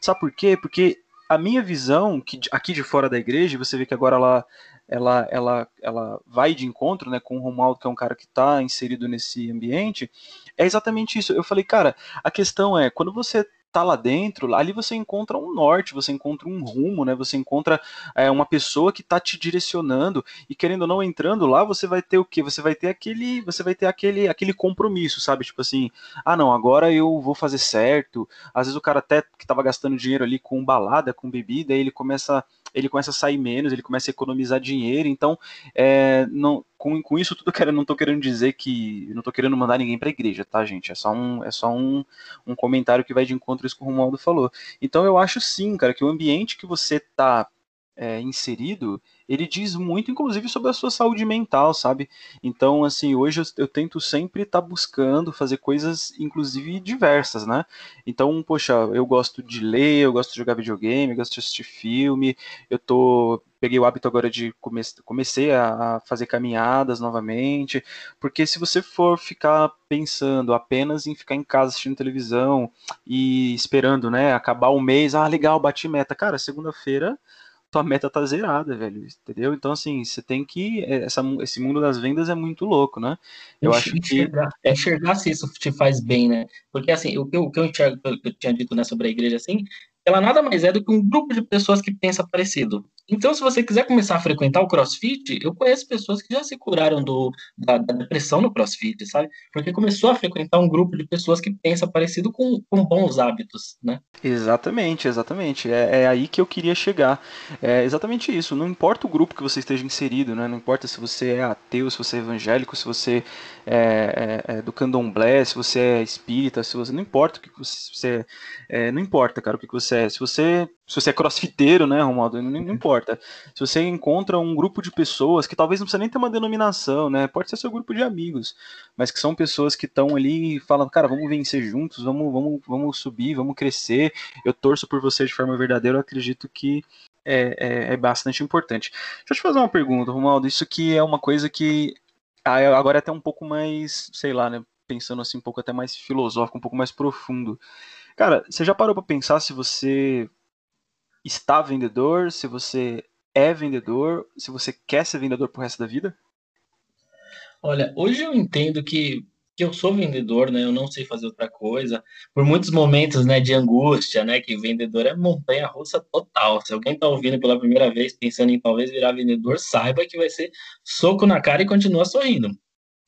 Sabe por quê? Porque a minha visão, que aqui de fora da igreja, você vê que agora ela ela, ela, ela vai de encontro né, com o Romualdo, que é um cara que está inserido nesse ambiente, é exatamente isso. Eu falei, cara, a questão é, quando você tá lá dentro, ali você encontra um norte, você encontra um rumo, né? Você encontra é, uma pessoa que tá te direcionando e querendo ou não entrando lá, você vai ter o quê? Você vai ter aquele, você vai ter aquele, aquele compromisso, sabe? Tipo assim, ah não, agora eu vou fazer certo. Às vezes o cara até que tava gastando dinheiro ali com balada, com bebida, ele começa ele começa a sair menos, ele começa a economizar dinheiro. Então, é, não, com, com isso tudo, cara, não estou querendo dizer que. Não estou querendo mandar ninguém para a igreja, tá, gente? É só, um, é só um, um comentário que vai de encontro a isso que o Romualdo falou. Então, eu acho sim, cara, que o ambiente que você está é, inserido, ele diz muito, inclusive, sobre a sua saúde mental, sabe? Então, assim, hoje eu, eu tento sempre estar tá buscando fazer coisas, inclusive, diversas, né? Então, poxa, eu gosto de ler, eu gosto de jogar videogame, eu gosto de assistir filme, eu tô peguei o hábito agora de come comecei a fazer caminhadas novamente, porque se você for ficar pensando apenas em ficar em casa assistindo televisão e esperando, né, acabar o mês, ah, legal, bati meta, cara, segunda-feira tua meta tá zerada, velho, entendeu? Então, assim, você tem que. É, essa, esse mundo das vendas é muito louco, né? Eu acho que. É enxergar se isso te faz bem, né? Porque, assim, o que eu, o que eu, enxergo, eu tinha dito né, sobre a igreja, assim, ela nada mais é do que um grupo de pessoas que pensa parecido. Então, se você quiser começar a frequentar o CrossFit, eu conheço pessoas que já se curaram do, da, da depressão no CrossFit, sabe? Porque começou a frequentar um grupo de pessoas que pensa parecido com, com bons hábitos, né? Exatamente, exatamente. É, é aí que eu queria chegar. É exatamente isso. Não importa o grupo que você esteja inserido, né? Não importa se você é ateu, se você é evangélico, se você é, é, é do candomblé, se você é espírita, se você não importa o que você é, não importa, cara, o que você é. Se você se você é crossfiteiro, né, Romualdo, não, não, importa. Se você encontra um grupo de pessoas que talvez não precisa nem ter uma denominação, né, pode ser seu grupo de amigos, mas que são pessoas que estão ali falando, cara, vamos vencer juntos, vamos, vamos, vamos subir, vamos crescer. Eu torço por você de forma verdadeira. Eu acredito que é, é, é bastante importante. Deixa eu te fazer uma pergunta, Romualdo. Isso aqui é uma coisa que ah, agora é até um pouco mais, sei lá, né, pensando assim um pouco até mais filosófico, um pouco mais profundo. Cara, você já parou para pensar se você está vendedor, se você é vendedor, se você quer ser vendedor pro resto da vida? Olha, hoje eu entendo que, que eu sou vendedor, né? Eu não sei fazer outra coisa. Por muitos momentos, né, de angústia, né, que vendedor é montanha-russa total. Se alguém está ouvindo pela primeira vez, pensando em talvez virar vendedor, saiba que vai ser soco na cara e continua sorrindo.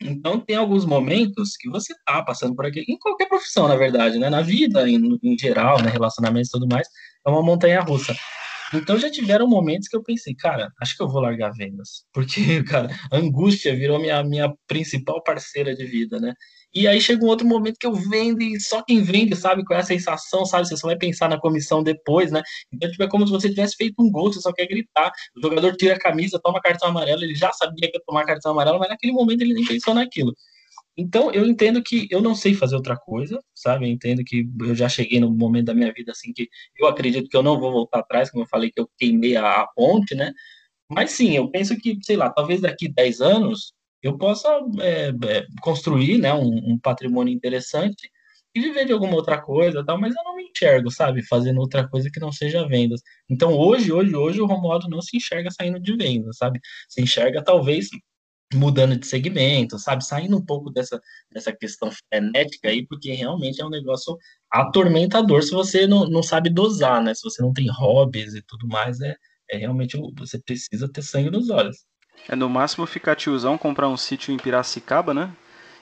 Então, tem alguns momentos que você tá passando por aqui, em qualquer profissão, na verdade, né? Na vida, em, em geral, né? Relacionamentos e tudo mais, é uma montanha russa. Então já tiveram momentos que eu pensei, cara, acho que eu vou largar vendas. Porque, cara, a angústia virou minha, minha principal parceira de vida, né? E aí chega um outro momento que eu vendo e só quem vende sabe qual é a sensação, sabe? Você só vai pensar na comissão depois, né? Então, tipo, é como se você tivesse feito um gol, você só quer gritar. O jogador tira a camisa, toma cartão amarelo, ele já sabia que ia tomar cartão amarelo, mas naquele momento ele nem pensou naquilo. Então, eu entendo que eu não sei fazer outra coisa, sabe? Eu entendo que eu já cheguei no momento da minha vida assim que eu acredito que eu não vou voltar atrás, como eu falei que eu queimei a, a ponte, né? Mas sim, eu penso que, sei lá, talvez daqui 10 anos eu possa é, é, construir né, um, um, patrimônio interessante e viver de alguma outra coisa, tal, mas eu não me enxergo, sabe, fazendo outra coisa que não seja vendas. Então, hoje, hoje, hoje, o Romualdo não se enxerga saindo de vendas, sabe? Se enxerga, talvez, mudando de segmento, sabe? Saindo um pouco dessa, dessa questão frenética aí, porque realmente é um negócio atormentador se você não, não sabe dosar, né? Se você não tem hobbies e tudo mais, é, é realmente você precisa ter sangue nos olhos. É no máximo ficar tiozão, comprar um sítio em Piracicaba, né?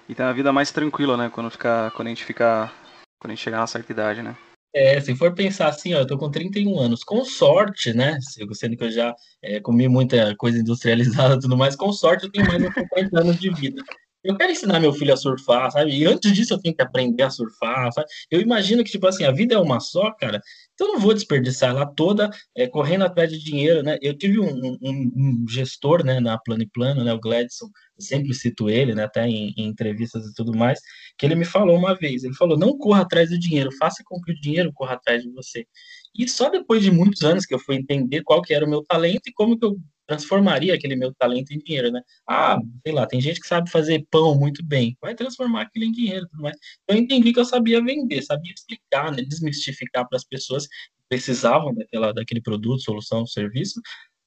E ter uma vida mais tranquila, né? Quando, ficar, quando a gente ficar. Quando a gente chegar na certa idade, né? É, se for pensar assim, ó, eu tô com 31 anos, com sorte, né? Sendo que eu já é, comi muita coisa industrializada e tudo mais, com sorte eu tenho mais de 50 anos de vida. Eu quero ensinar meu filho a surfar, sabe? E antes disso eu tenho que aprender a surfar, sabe? Eu imagino que, tipo assim, a vida é uma só, cara. Então não vou desperdiçar ela toda é, correndo atrás de dinheiro, né? Eu tive um, um, um, gestor, né, na Plano e Plano, né, o Gladson, eu sempre cito ele, né, até em, em, entrevistas e tudo mais, que ele me falou uma vez, ele falou, não corra atrás do dinheiro, faça com que o dinheiro corra atrás de você. E só depois de muitos anos que eu fui entender qual que era o meu talento e como que eu transformaria aquele meu talento em dinheiro, né? Ah, sei lá, tem gente que sabe fazer pão muito bem, vai transformar aquilo em dinheiro, tudo mais. Então, eu entendi que eu sabia vender, sabia explicar, né, desmistificar para as pessoas que precisavam daquela, daquele produto, solução, serviço,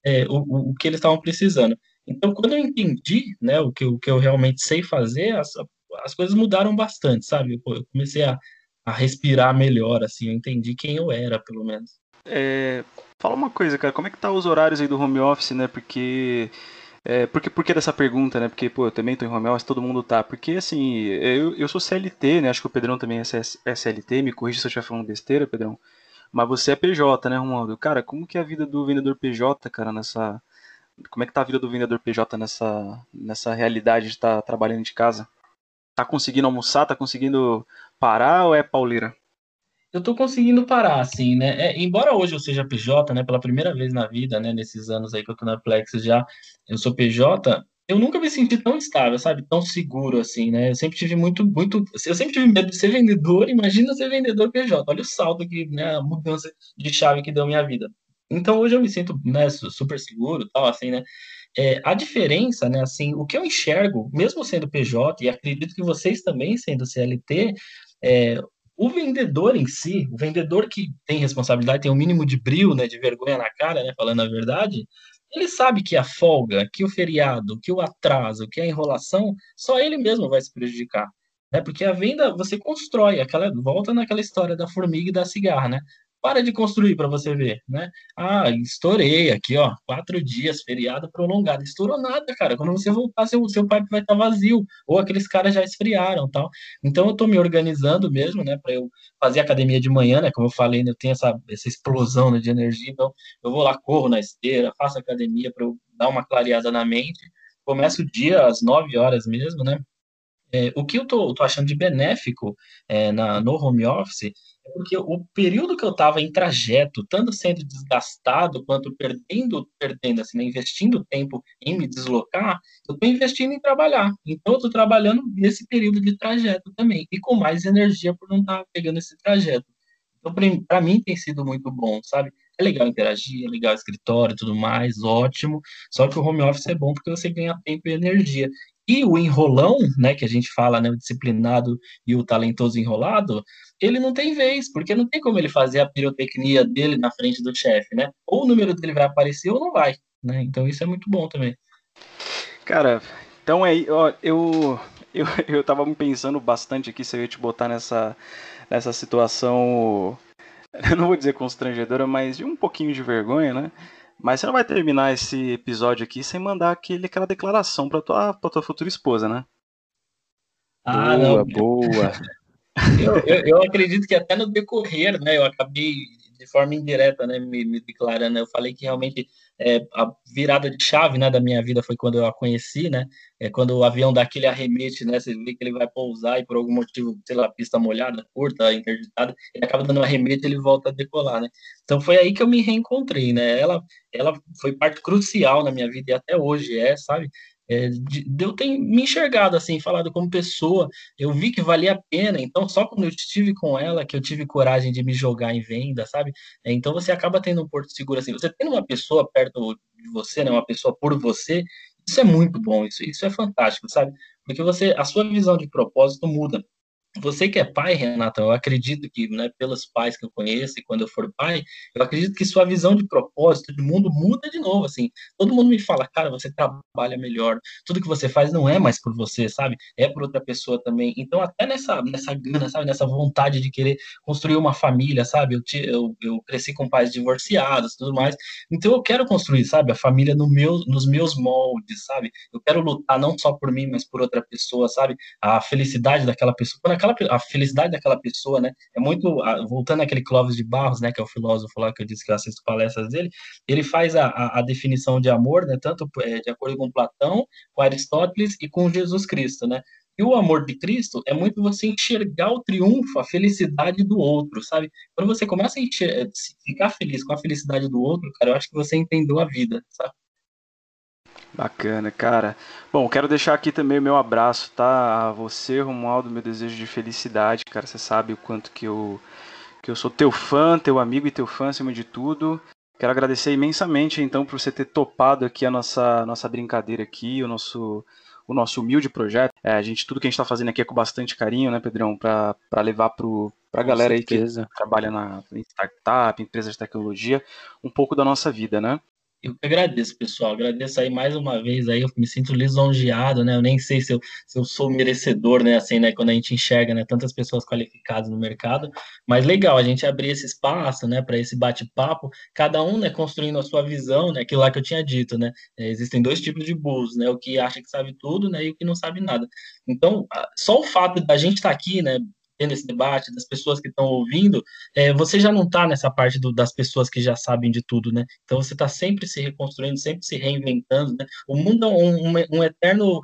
é, o, o, que eles estavam precisando. Então, quando eu entendi, né, o que, o que eu realmente sei fazer, as, as coisas mudaram bastante, sabe? Eu comecei a, a respirar melhor, assim, eu entendi quem eu era, pelo menos. É, fala uma coisa, cara, como é que tá os horários aí do home office, né? Porque é, por que dessa pergunta, né? Porque, pô, eu também tô em home office, todo mundo tá. Porque, assim, eu, eu sou CLT, né? Acho que o Pedrão também é CLT, me corrija se eu estiver falando besteira, Pedrão. Mas você é PJ, né, Romualdo? Cara, como que é a vida do vendedor PJ, cara, nessa... Como é que tá a vida do vendedor PJ nessa, nessa realidade de estar tá trabalhando de casa? Tá conseguindo almoçar? Tá conseguindo parar ou é pauleira? Eu tô conseguindo parar, assim, né? É, embora hoje eu seja PJ, né, pela primeira vez na vida, né, nesses anos aí que eu tô na Plex já, eu sou PJ, eu nunca me senti tão estável, sabe? Tão seguro, assim, né? Eu sempre tive muito, muito. Eu sempre tive medo de ser vendedor, imagina ser vendedor PJ. Olha o salto que, né, a mudança de chave que deu minha vida. Então hoje eu me sinto, né, super seguro, tal, assim, né? É, a diferença, né, assim, o que eu enxergo, mesmo sendo PJ, e acredito que vocês também sendo CLT, é, o vendedor em si, o vendedor que tem responsabilidade, tem um mínimo de brilho, né, de vergonha na cara, né, falando a verdade, ele sabe que a folga, que o feriado, que o atraso, que a enrolação, só ele mesmo vai se prejudicar. Né? Porque a venda você constrói, aquela volta naquela história da formiga e da cigarra, né? Para de construir para você ver, né? Ah, estourei aqui, ó, quatro dias, feriado prolongado. Estourou nada, cara. Quando você voltar, seu, seu pipe vai estar tá vazio, ou aqueles caras já esfriaram tal. Então eu tô me organizando mesmo, né, para eu fazer academia de manhã, né? Como eu falei, né, eu tenho essa, essa explosão né, de energia, então eu vou lá, corro na esteira, faço academia para eu dar uma clareada na mente. Começo o dia às 9 horas mesmo, né? É, o que eu tô, tô achando de benéfico é, na, no home office porque o período que eu estava em trajeto, tanto sendo desgastado quanto perdendo, perdendo, assim, né, investindo tempo em me deslocar, eu estou investindo em trabalhar. Então, eu estou trabalhando nesse período de trajeto também, e com mais energia por não estar tá pegando esse trajeto. Então, para mim, tem sido muito bom, sabe? É legal interagir, é legal escritório e tudo mais, ótimo. Só que o home office é bom porque você ganha tempo e energia. E o enrolão, né, que a gente fala, né, o disciplinado e o talentoso enrolado, ele não tem vez, porque não tem como ele fazer a pirotecnia dele na frente do chefe, né? Ou o número dele vai aparecer ou não vai, né? Então isso é muito bom também. Cara, Então é, ó, eu, eu, eu tava pensando bastante aqui se eu ia te botar nessa, nessa situação, eu não vou dizer constrangedora, mas de um pouquinho de vergonha, né? Mas você não vai terminar esse episódio aqui sem mandar aquele, aquela declaração pra tua, pra tua futura esposa, né? Ah, boa, não. boa. eu, eu, eu, acredito que até no decorrer, né, eu acabei de forma indireta, né, me, me declarando, eu falei que realmente é, a virada de chave, né, da minha vida foi quando eu a conheci, né, é quando o avião dá aquele arremete, né, você vê que ele vai pousar e por algum motivo, sei lá, pista molhada, curta, interditada, ele acaba dando um arremete e ele volta a decolar, né, então foi aí que eu me reencontrei, né, ela, ela foi parte crucial na minha vida e até hoje é, sabe, é, de, de, eu ter me enxergado assim, falado como pessoa, eu vi que valia a pena, então só quando eu estive com ela que eu tive coragem de me jogar em venda, sabe? É, então você acaba tendo um porto seguro assim, você tendo uma pessoa perto de você, né, uma pessoa por você, isso é muito bom, isso, isso é fantástico, sabe? Porque você, a sua visão de propósito muda. Você que é pai, Renata, eu acredito que, né, pelos pais que eu conheço e quando eu for pai, eu acredito que sua visão de propósito de mundo muda de novo, assim. Todo mundo me fala, cara, você trabalha melhor, tudo que você faz não é mais por você, sabe? É por outra pessoa também. Então, até nessa, nessa gana, sabe, nessa vontade de querer construir uma família, sabe? Eu, eu, eu cresci com pais divorciados, tudo mais. Então, eu quero construir, sabe, a família no meu, nos meus moldes, sabe? Eu quero lutar não só por mim, mas por outra pessoa, sabe? A felicidade daquela pessoa. Quando aquela, a felicidade daquela pessoa, né? É muito, voltando àquele Clóvis de Barros, né? Que é o filósofo lá que eu disse que eu assisto palestras dele, ele faz a, a, a definição de amor, né? Tanto é, de acordo com Platão, com Aristóteles e com Jesus Cristo, né? E o amor de Cristo é muito você enxergar o triunfo, a felicidade do outro, sabe? Quando você começa a enxergar, ficar feliz com a felicidade do outro, cara, eu acho que você entendeu a vida, sabe? Bacana, cara. Bom, quero deixar aqui também o meu abraço, tá? A você, Romualdo, meu desejo de felicidade, cara. Você sabe o quanto que eu, que eu sou teu fã, teu amigo e teu fã acima de tudo. Quero agradecer imensamente, então, por você ter topado aqui a nossa, nossa brincadeira aqui, o nosso, o nosso humilde projeto. É, a gente, tudo que a gente está fazendo aqui é com bastante carinho, né, Pedrão? Para levar para a galera aí que trabalha na startup, empresas de tecnologia, um pouco da nossa vida, né? Eu que agradeço, pessoal. Agradeço aí mais uma vez aí. Eu me sinto lisonjeado, né? Eu nem sei se eu, se eu sou merecedor, né? Assim, né? Quando a gente enxerga, né? Tantas pessoas qualificadas no mercado. Mas legal a gente abrir esse espaço, né? Para esse bate-papo. Cada um, né? Construindo a sua visão, né? Aquilo lá que eu tinha dito, né? É, existem dois tipos de bulls, né? O que acha que sabe tudo, né? E o que não sabe nada. Então, só o fato da gente estar tá aqui, né? Tendo esse debate, das pessoas que estão ouvindo, é, você já não está nessa parte do, das pessoas que já sabem de tudo, né? Então você está sempre se reconstruindo, sempre se reinventando, né? O mundo é um, um, um, eterno,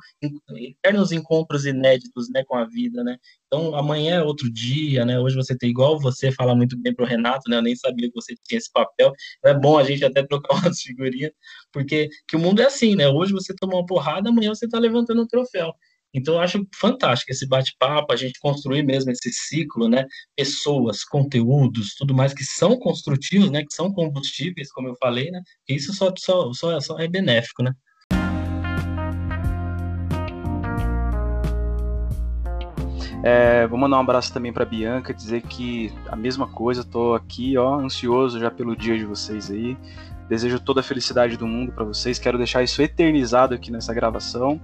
eternos encontros inéditos, né, com a vida, né? Então amanhã é outro dia, né? Hoje você tem igual você fala muito bem pro Renato, né? Eu nem sabia que você tinha esse papel. É bom a gente até trocar umas figurinhas, porque que o mundo é assim, né? Hoje você toma uma porrada, amanhã você está levantando um troféu. Então, eu acho fantástico esse bate-papo, a gente construir mesmo esse ciclo, né? Pessoas, conteúdos, tudo mais que são construtivos, né? Que são combustíveis, como eu falei, né? E isso só, só, só, só é benéfico, né? É, vou mandar um abraço também para Bianca, dizer que a mesma coisa, tô aqui, ó, ansioso já pelo dia de vocês aí. Desejo toda a felicidade do mundo para vocês. Quero deixar isso eternizado aqui nessa gravação.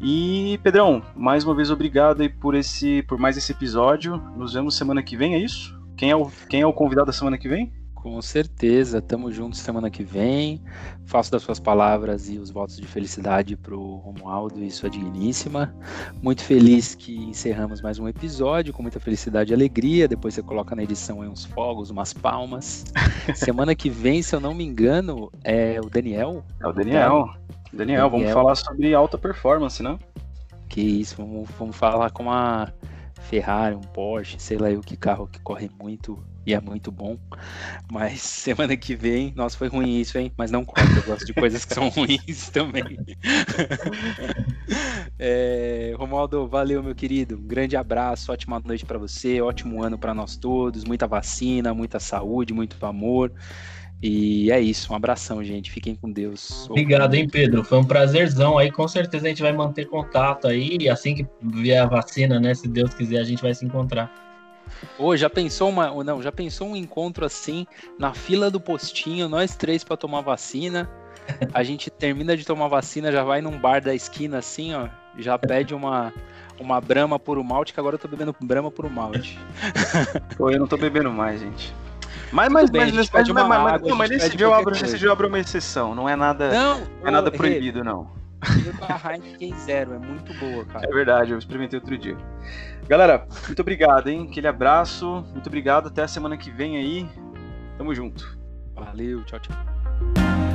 E, Pedrão, mais uma vez obrigado aí por, esse, por mais esse episódio. Nos vemos semana que vem, é isso? Quem é o, quem é o convidado da semana que vem? Com certeza, tamo juntos semana que vem. Faço das suas palavras e os votos de felicidade pro Romualdo e sua digníssima. Muito feliz que encerramos mais um episódio com muita felicidade e alegria. Depois você coloca na edição aí uns fogos, umas palmas. semana que vem, se eu não me engano, é o Daniel. É o Daniel. Daniel, vamos falar sobre alta performance, né? Que isso, vamos, vamos falar com uma Ferrari, um Porsche, sei lá o que carro que corre muito e é muito bom. Mas semana que vem, nossa, foi ruim isso, hein? Mas não conta, eu gosto de coisas que são ruins também. é, Romualdo, valeu, meu querido. Um grande abraço, ótima noite para você, ótimo ano para nós todos, muita vacina, muita saúde, muito amor. E é isso, um abração, gente. Fiquem com Deus. Obrigado, hein, Pedro. Foi um prazerzão aí. Com certeza a gente vai manter contato aí. E assim que vier a vacina, né? Se Deus quiser, a gente vai se encontrar. Ô, já pensou uma. Não, já pensou um encontro assim, na fila do postinho, nós três para tomar vacina. a gente termina de tomar vacina, já vai num bar da esquina assim, ó, já pede uma uma brama por um malte, que agora eu tô bebendo brama por um malte. Pô, eu não tô bebendo mais, gente. Mas, mas, bem, mas, mas, mas, água, mas, não, mas nesse dia eu abro, nesse dia eu abro uma exceção, não é nada, não, não é nada proibido, não. A Heineken Zero, é muito boa, cara. É verdade, eu experimentei outro dia. Galera, muito obrigado, hein? Aquele abraço, muito obrigado, até a semana que vem aí. Tamo junto. Valeu, tchau, tchau.